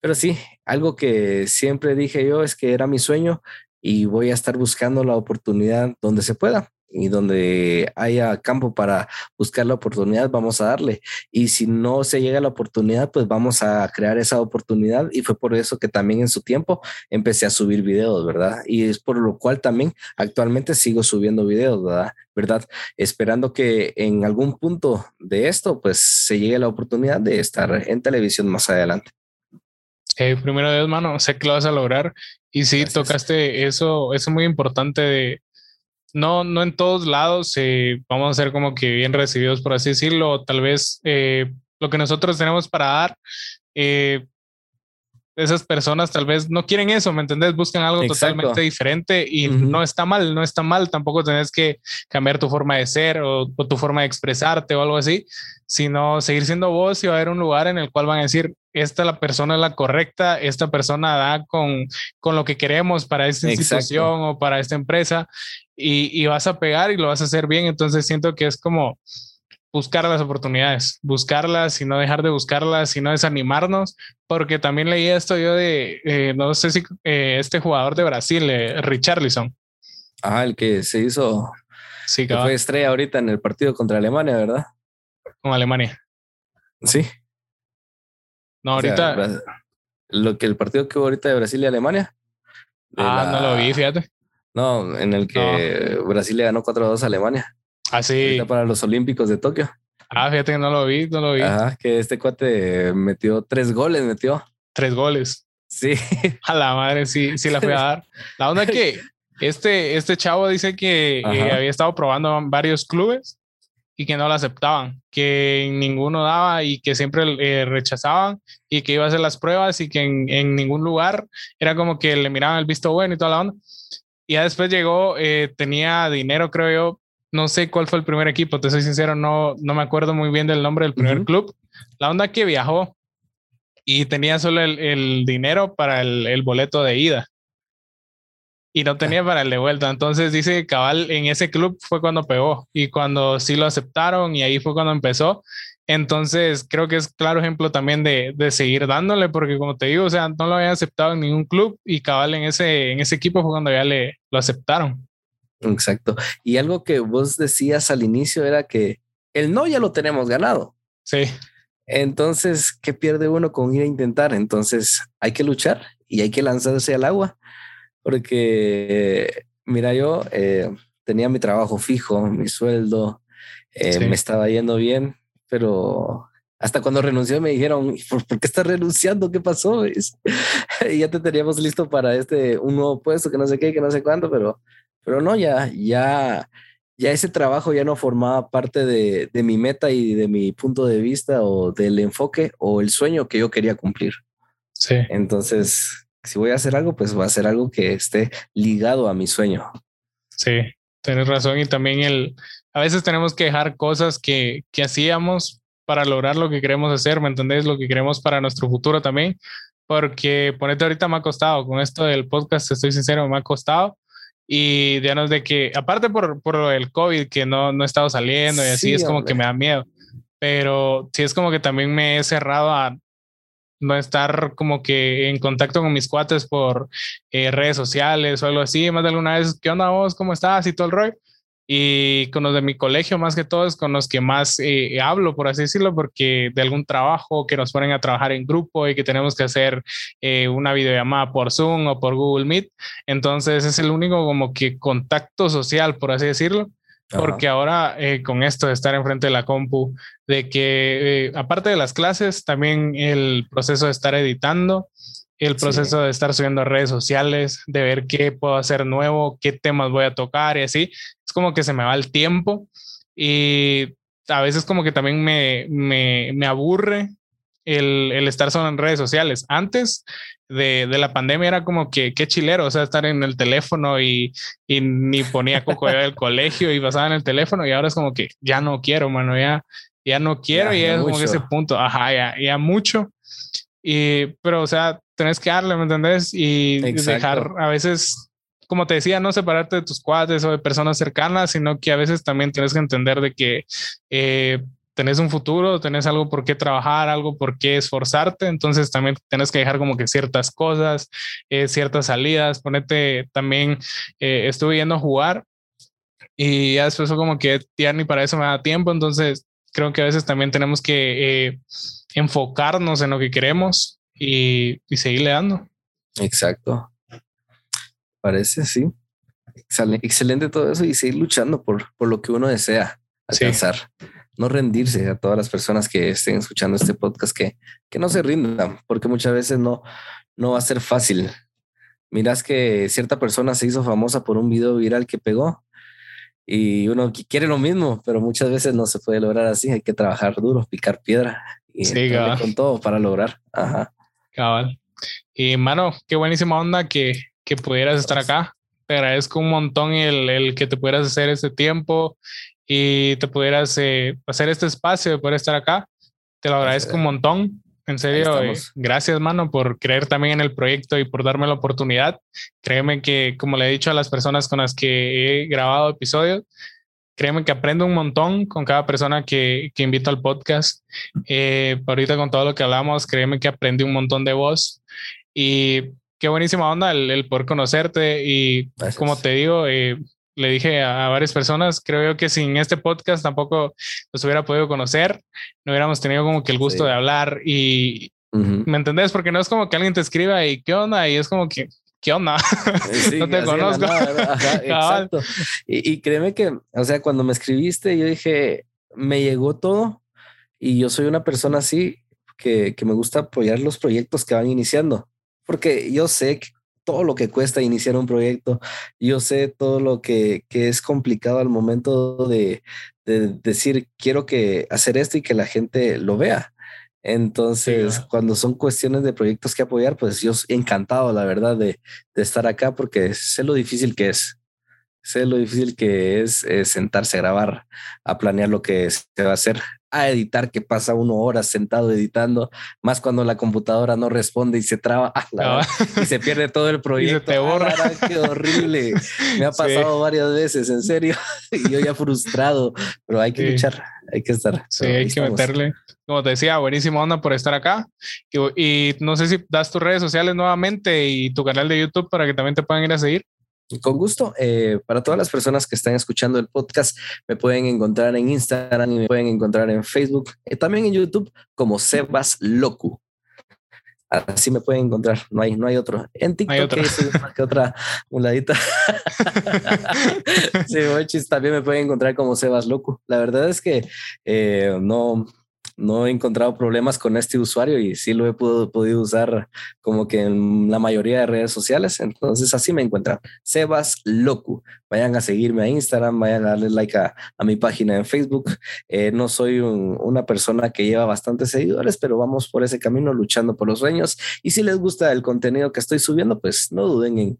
Pero sí, algo que siempre dije yo es que era mi sueño y voy a estar buscando la oportunidad donde se pueda y donde haya campo para buscar la oportunidad, vamos a darle. Y si no se llega a la oportunidad, pues vamos a crear esa oportunidad. Y fue por eso que también en su tiempo empecé a subir videos, ¿verdad? Y es por lo cual también actualmente sigo subiendo videos, ¿verdad? ¿Verdad? Esperando que en algún punto de esto, pues se llegue la oportunidad de estar en televisión más adelante. primero Dios, mano, sé que lo vas a lograr. Y sí, tocaste eso, eso muy importante de no, no en todos lados eh, vamos a ser como que bien recibidos, por así decirlo. Tal vez eh, lo que nosotros tenemos para dar, eh, esas personas tal vez no quieren eso, ¿me entendés? Buscan algo totalmente diferente y no está mal, no está mal. Tampoco tenés que cambiar tu forma de ser o, tu forma de expresarte o algo así, sino seguir siendo vos y va a haber un lugar en el cual van a decir, esta la persona es la correcta, esta persona da con, con lo que queremos para esta institución o para esta empresa y, y vas a pegar y lo vas a hacer bien. Entonces siento que es como buscar las oportunidades, buscarlas y no dejar de buscarlas y no desanimarnos, porque también leí esto yo de, eh, no sé si eh, este jugador de Brasil, eh, Richarlison. Ah, el que se hizo, sí, que fue estrella ahorita en el partido contra Alemania, ¿verdad? Con Alemania. Sí. No, ahorita. lo que el partido que hubo ahorita de Brasil y Alemania. Ah, no lo vi, fíjate. No, en el que Brasil le ganó 4-2 a Alemania. Ah, sí. Para los Olímpicos de Tokio. Ah, fíjate que no lo vi, no lo vi. Ajá, que este cuate metió tres goles, metió. Tres goles. Sí. A la madre, sí, sí la fui a dar. La onda que este, este chavo dice que había estado probando varios clubes y que no lo aceptaban, que ninguno daba y que siempre eh, rechazaban y que iba a hacer las pruebas y que en, en, ningún lugar era como que le miraban el visto bueno y toda la onda. Y ya después llegó, eh, tenía dinero, creo yo, no sé cuál fue el primer equipo, te soy sincero, no, no me acuerdo muy bien del nombre del primer club. La onda que viajó y tenía solo el, dinero para el, boleto de ida y no tenía para el de vuelta. Entonces dice que cabal en ese club fue cuando pegó y cuando sí lo aceptaron y ahí fue cuando empezó. Entonces, creo que es claro ejemplo también de, de, seguir dándole, porque como te digo, o sea, no lo había aceptado en ningún club y cabal en ese, en ese equipo fue cuando ya le lo aceptaron. Exacto. Y algo que vos decías al inicio era que el no ya lo tenemos ganado. Sí. Entonces, ¿qué pierde uno con ir a intentar? Entonces, hay que luchar y hay que lanzarse al agua, porque, mira, yo eh, tenía mi trabajo fijo, mi sueldo, eh, me estaba yendo bien, pero hasta cuando renuncié me dijeron, ¿por, qué estás renunciando? ¿Qué pasó? y ya te teníamos listo para este, un nuevo puesto, que no sé qué, que no sé cuánto, pero, pero no, ya, ya ya ese trabajo ya no formaba parte de, mi meta y de mi punto de vista o del enfoque o el sueño que yo quería cumplir. Sí. Entonces, si voy a hacer algo, pues va a ser algo que esté ligado a mi sueño. Sí, tienes razón. Y también el, a veces tenemos que dejar cosas que, que hacíamos para lograr lo que queremos hacer, ¿me entendés? Lo que queremos para nuestro futuro también. Porque ponete ahorita me ha costado, con esto del podcast, estoy sincero, me ha costado y digamos de que, aparte por, por el COVID, que no, no he estado saliendo y así, es como que me da miedo. Pero sí es como que también me he cerrado a no estar como que en contacto con mis cuates por eh, redes sociales o algo así. Más de alguna vez, ¿qué onda vos? ¿Cómo estás? Y todo el rollo y con los de mi colegio más que todo es con los que más eh, hablo, por así decirlo, porque de algún trabajo que nos ponen a trabajar en grupo y que tenemos que hacer eh, una videollamada por Zoom o por Google Meet. Entonces es el único como que contacto social, por así decirlo. Porque ahora eh, con esto de estar enfrente de la compu, de que aparte de las clases, también el proceso de estar editando, el proceso de estar subiendo a redes sociales, de ver qué puedo hacer nuevo, qué temas voy a tocar y así. Es como que se me va el tiempo y a veces como que también me, me, me aburre el, el, estar solo en redes sociales. Antes de, de, la pandemia era como que qué chilero, o sea, estar en el teléfono y, y ni ponía coco del colegio y pasaba en el teléfono y ahora es como que ya no quiero, mano, ya, ya no quiero y es como que ese punto, ajá, ya, ya mucho. Y, pero, o sea, tenés que darle, ¿me entendés? Y dejar a veces, como te decía, no separarte de tus cuates o de personas cercanas, sino que a veces también tienes que entender de que eh, tenés un futuro, tenés algo por qué trabajar, algo por qué esforzarte, entonces también tienes que dejar como que ciertas cosas, eh, ciertas salidas, ponete también, eh, estuve yendo a jugar y ya después fue como que ya ni para eso me da tiempo, entonces creo que a veces también tenemos que enfocarnos en lo que queremos y, y seguirle dando. Exacto. Parece, sí. Excelente todo eso y seguir luchando por, por lo que uno desea alcanzar. No rendirse a todas las personas que estén escuchando este podcast, que, que no se rindan, porque muchas veces no, no va a ser fácil. Miras que cierta persona se hizo famosa por un video viral que pegó y uno quiere lo mismo, pero muchas veces no se puede lograr así. Hay que trabajar duro, picar piedra y con todo para lograr. Ajá. Cabal. Y mano, qué buenísima onda que, que pudieras estar acá. Te agradezco un montón el, el que te pudieras hacer este tiempo y te pudieras eh, hacer este espacio de poder estar acá. Te lo agradezco un montón. En serio, eh, gracias, mano, por creer también en el proyecto y por darme la oportunidad. Créeme que, como le he dicho a las personas con las que he grabado episodios, créeme que aprendo un montón con cada persona que, que invito al podcast. Eh, ahorita con todo lo que hablamos, créeme que aprendí un montón de voz y qué buenísima onda el, poder conocerte y como te digo, eh, le dije a, varias personas, creo que sin este podcast tampoco nos hubiera podido conocer, no hubiéramos tenido como que el gusto de hablar y, ¿me entendés? Porque no es como que alguien te escriba y qué onda y es como que ¿qué onda? Eh, no te conozco. exacto. Y, créeme que, o sea, cuando me escribiste, yo dije, me llegó todo y yo soy una persona así que, que me gusta apoyar los proyectos que van iniciando, porque yo sé todo lo que cuesta iniciar un proyecto, yo sé todo lo que, que es complicado al momento de, de decir, quiero que hacer esto y que la gente lo vea. Entonces, cuando son cuestiones de proyectos que apoyar, pues yo encantado, la verdad, de, de, estar acá porque sé lo difícil que es. Sé lo difícil que es, sentarse a grabar, a planear lo que se va a hacer, a editar, que pasa uno horas sentado editando, más cuando la computadora no responde y se traba y se pierde todo el proyecto. te borra. qué horrible. Me ha pasado varias veces, en serio. y yo ya frustrado, pero hay que luchar hay que estar. Sí, hay que meterle. Como te decía, buenísima onda por estar acá. Y, no sé si das tus redes sociales nuevamente y tu canal de YouTube para que también te puedan ir a seguir. Con gusto. Eh, para todas las personas que están escuchando el podcast, me pueden encontrar en Instagram y me pueden encontrar en Facebook, y también en YouTube como Sebas Locu. Así me pueden encontrar, no hay, no hay otro. En TikTok hay que otra, un ladito. sí, también me pueden encontrar como Sebas Loco. La verdad es que eh, no, no he encontrado problemas con este usuario y sí lo he podido usar como que en la mayoría de redes sociales. Entonces así me encuentran. Sebas Locu. Vayan a seguirme a Instagram, vayan a darle like a, mi página en Facebook. Eh, no soy una persona que lleva bastantes seguidores, pero vamos por ese camino luchando por los sueños. Y si les gusta el contenido que estoy subiendo, pues no duden en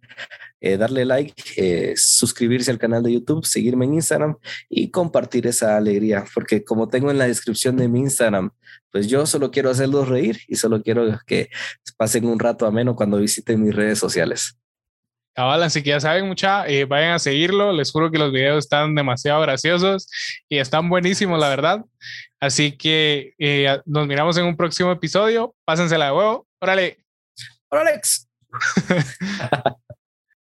eh, darle like, eh, suscribirse al canal de YouTube, seguirme en Instagram y compartir esa alegría, porque como tengo en la descripción de mi Instagram, pues yo solo quiero hacerlos reír y solo quiero que pasen un rato ameno cuando visiten mis redes sociales. Cabal, así que ya saben, mucha, eh, vayan a seguirlo. Les juro que los videos están demasiado graciosos y están buenísimos, la verdad. Así que nos miramos en un próximo episodio. Pásensela de huevo. Órale. Órale.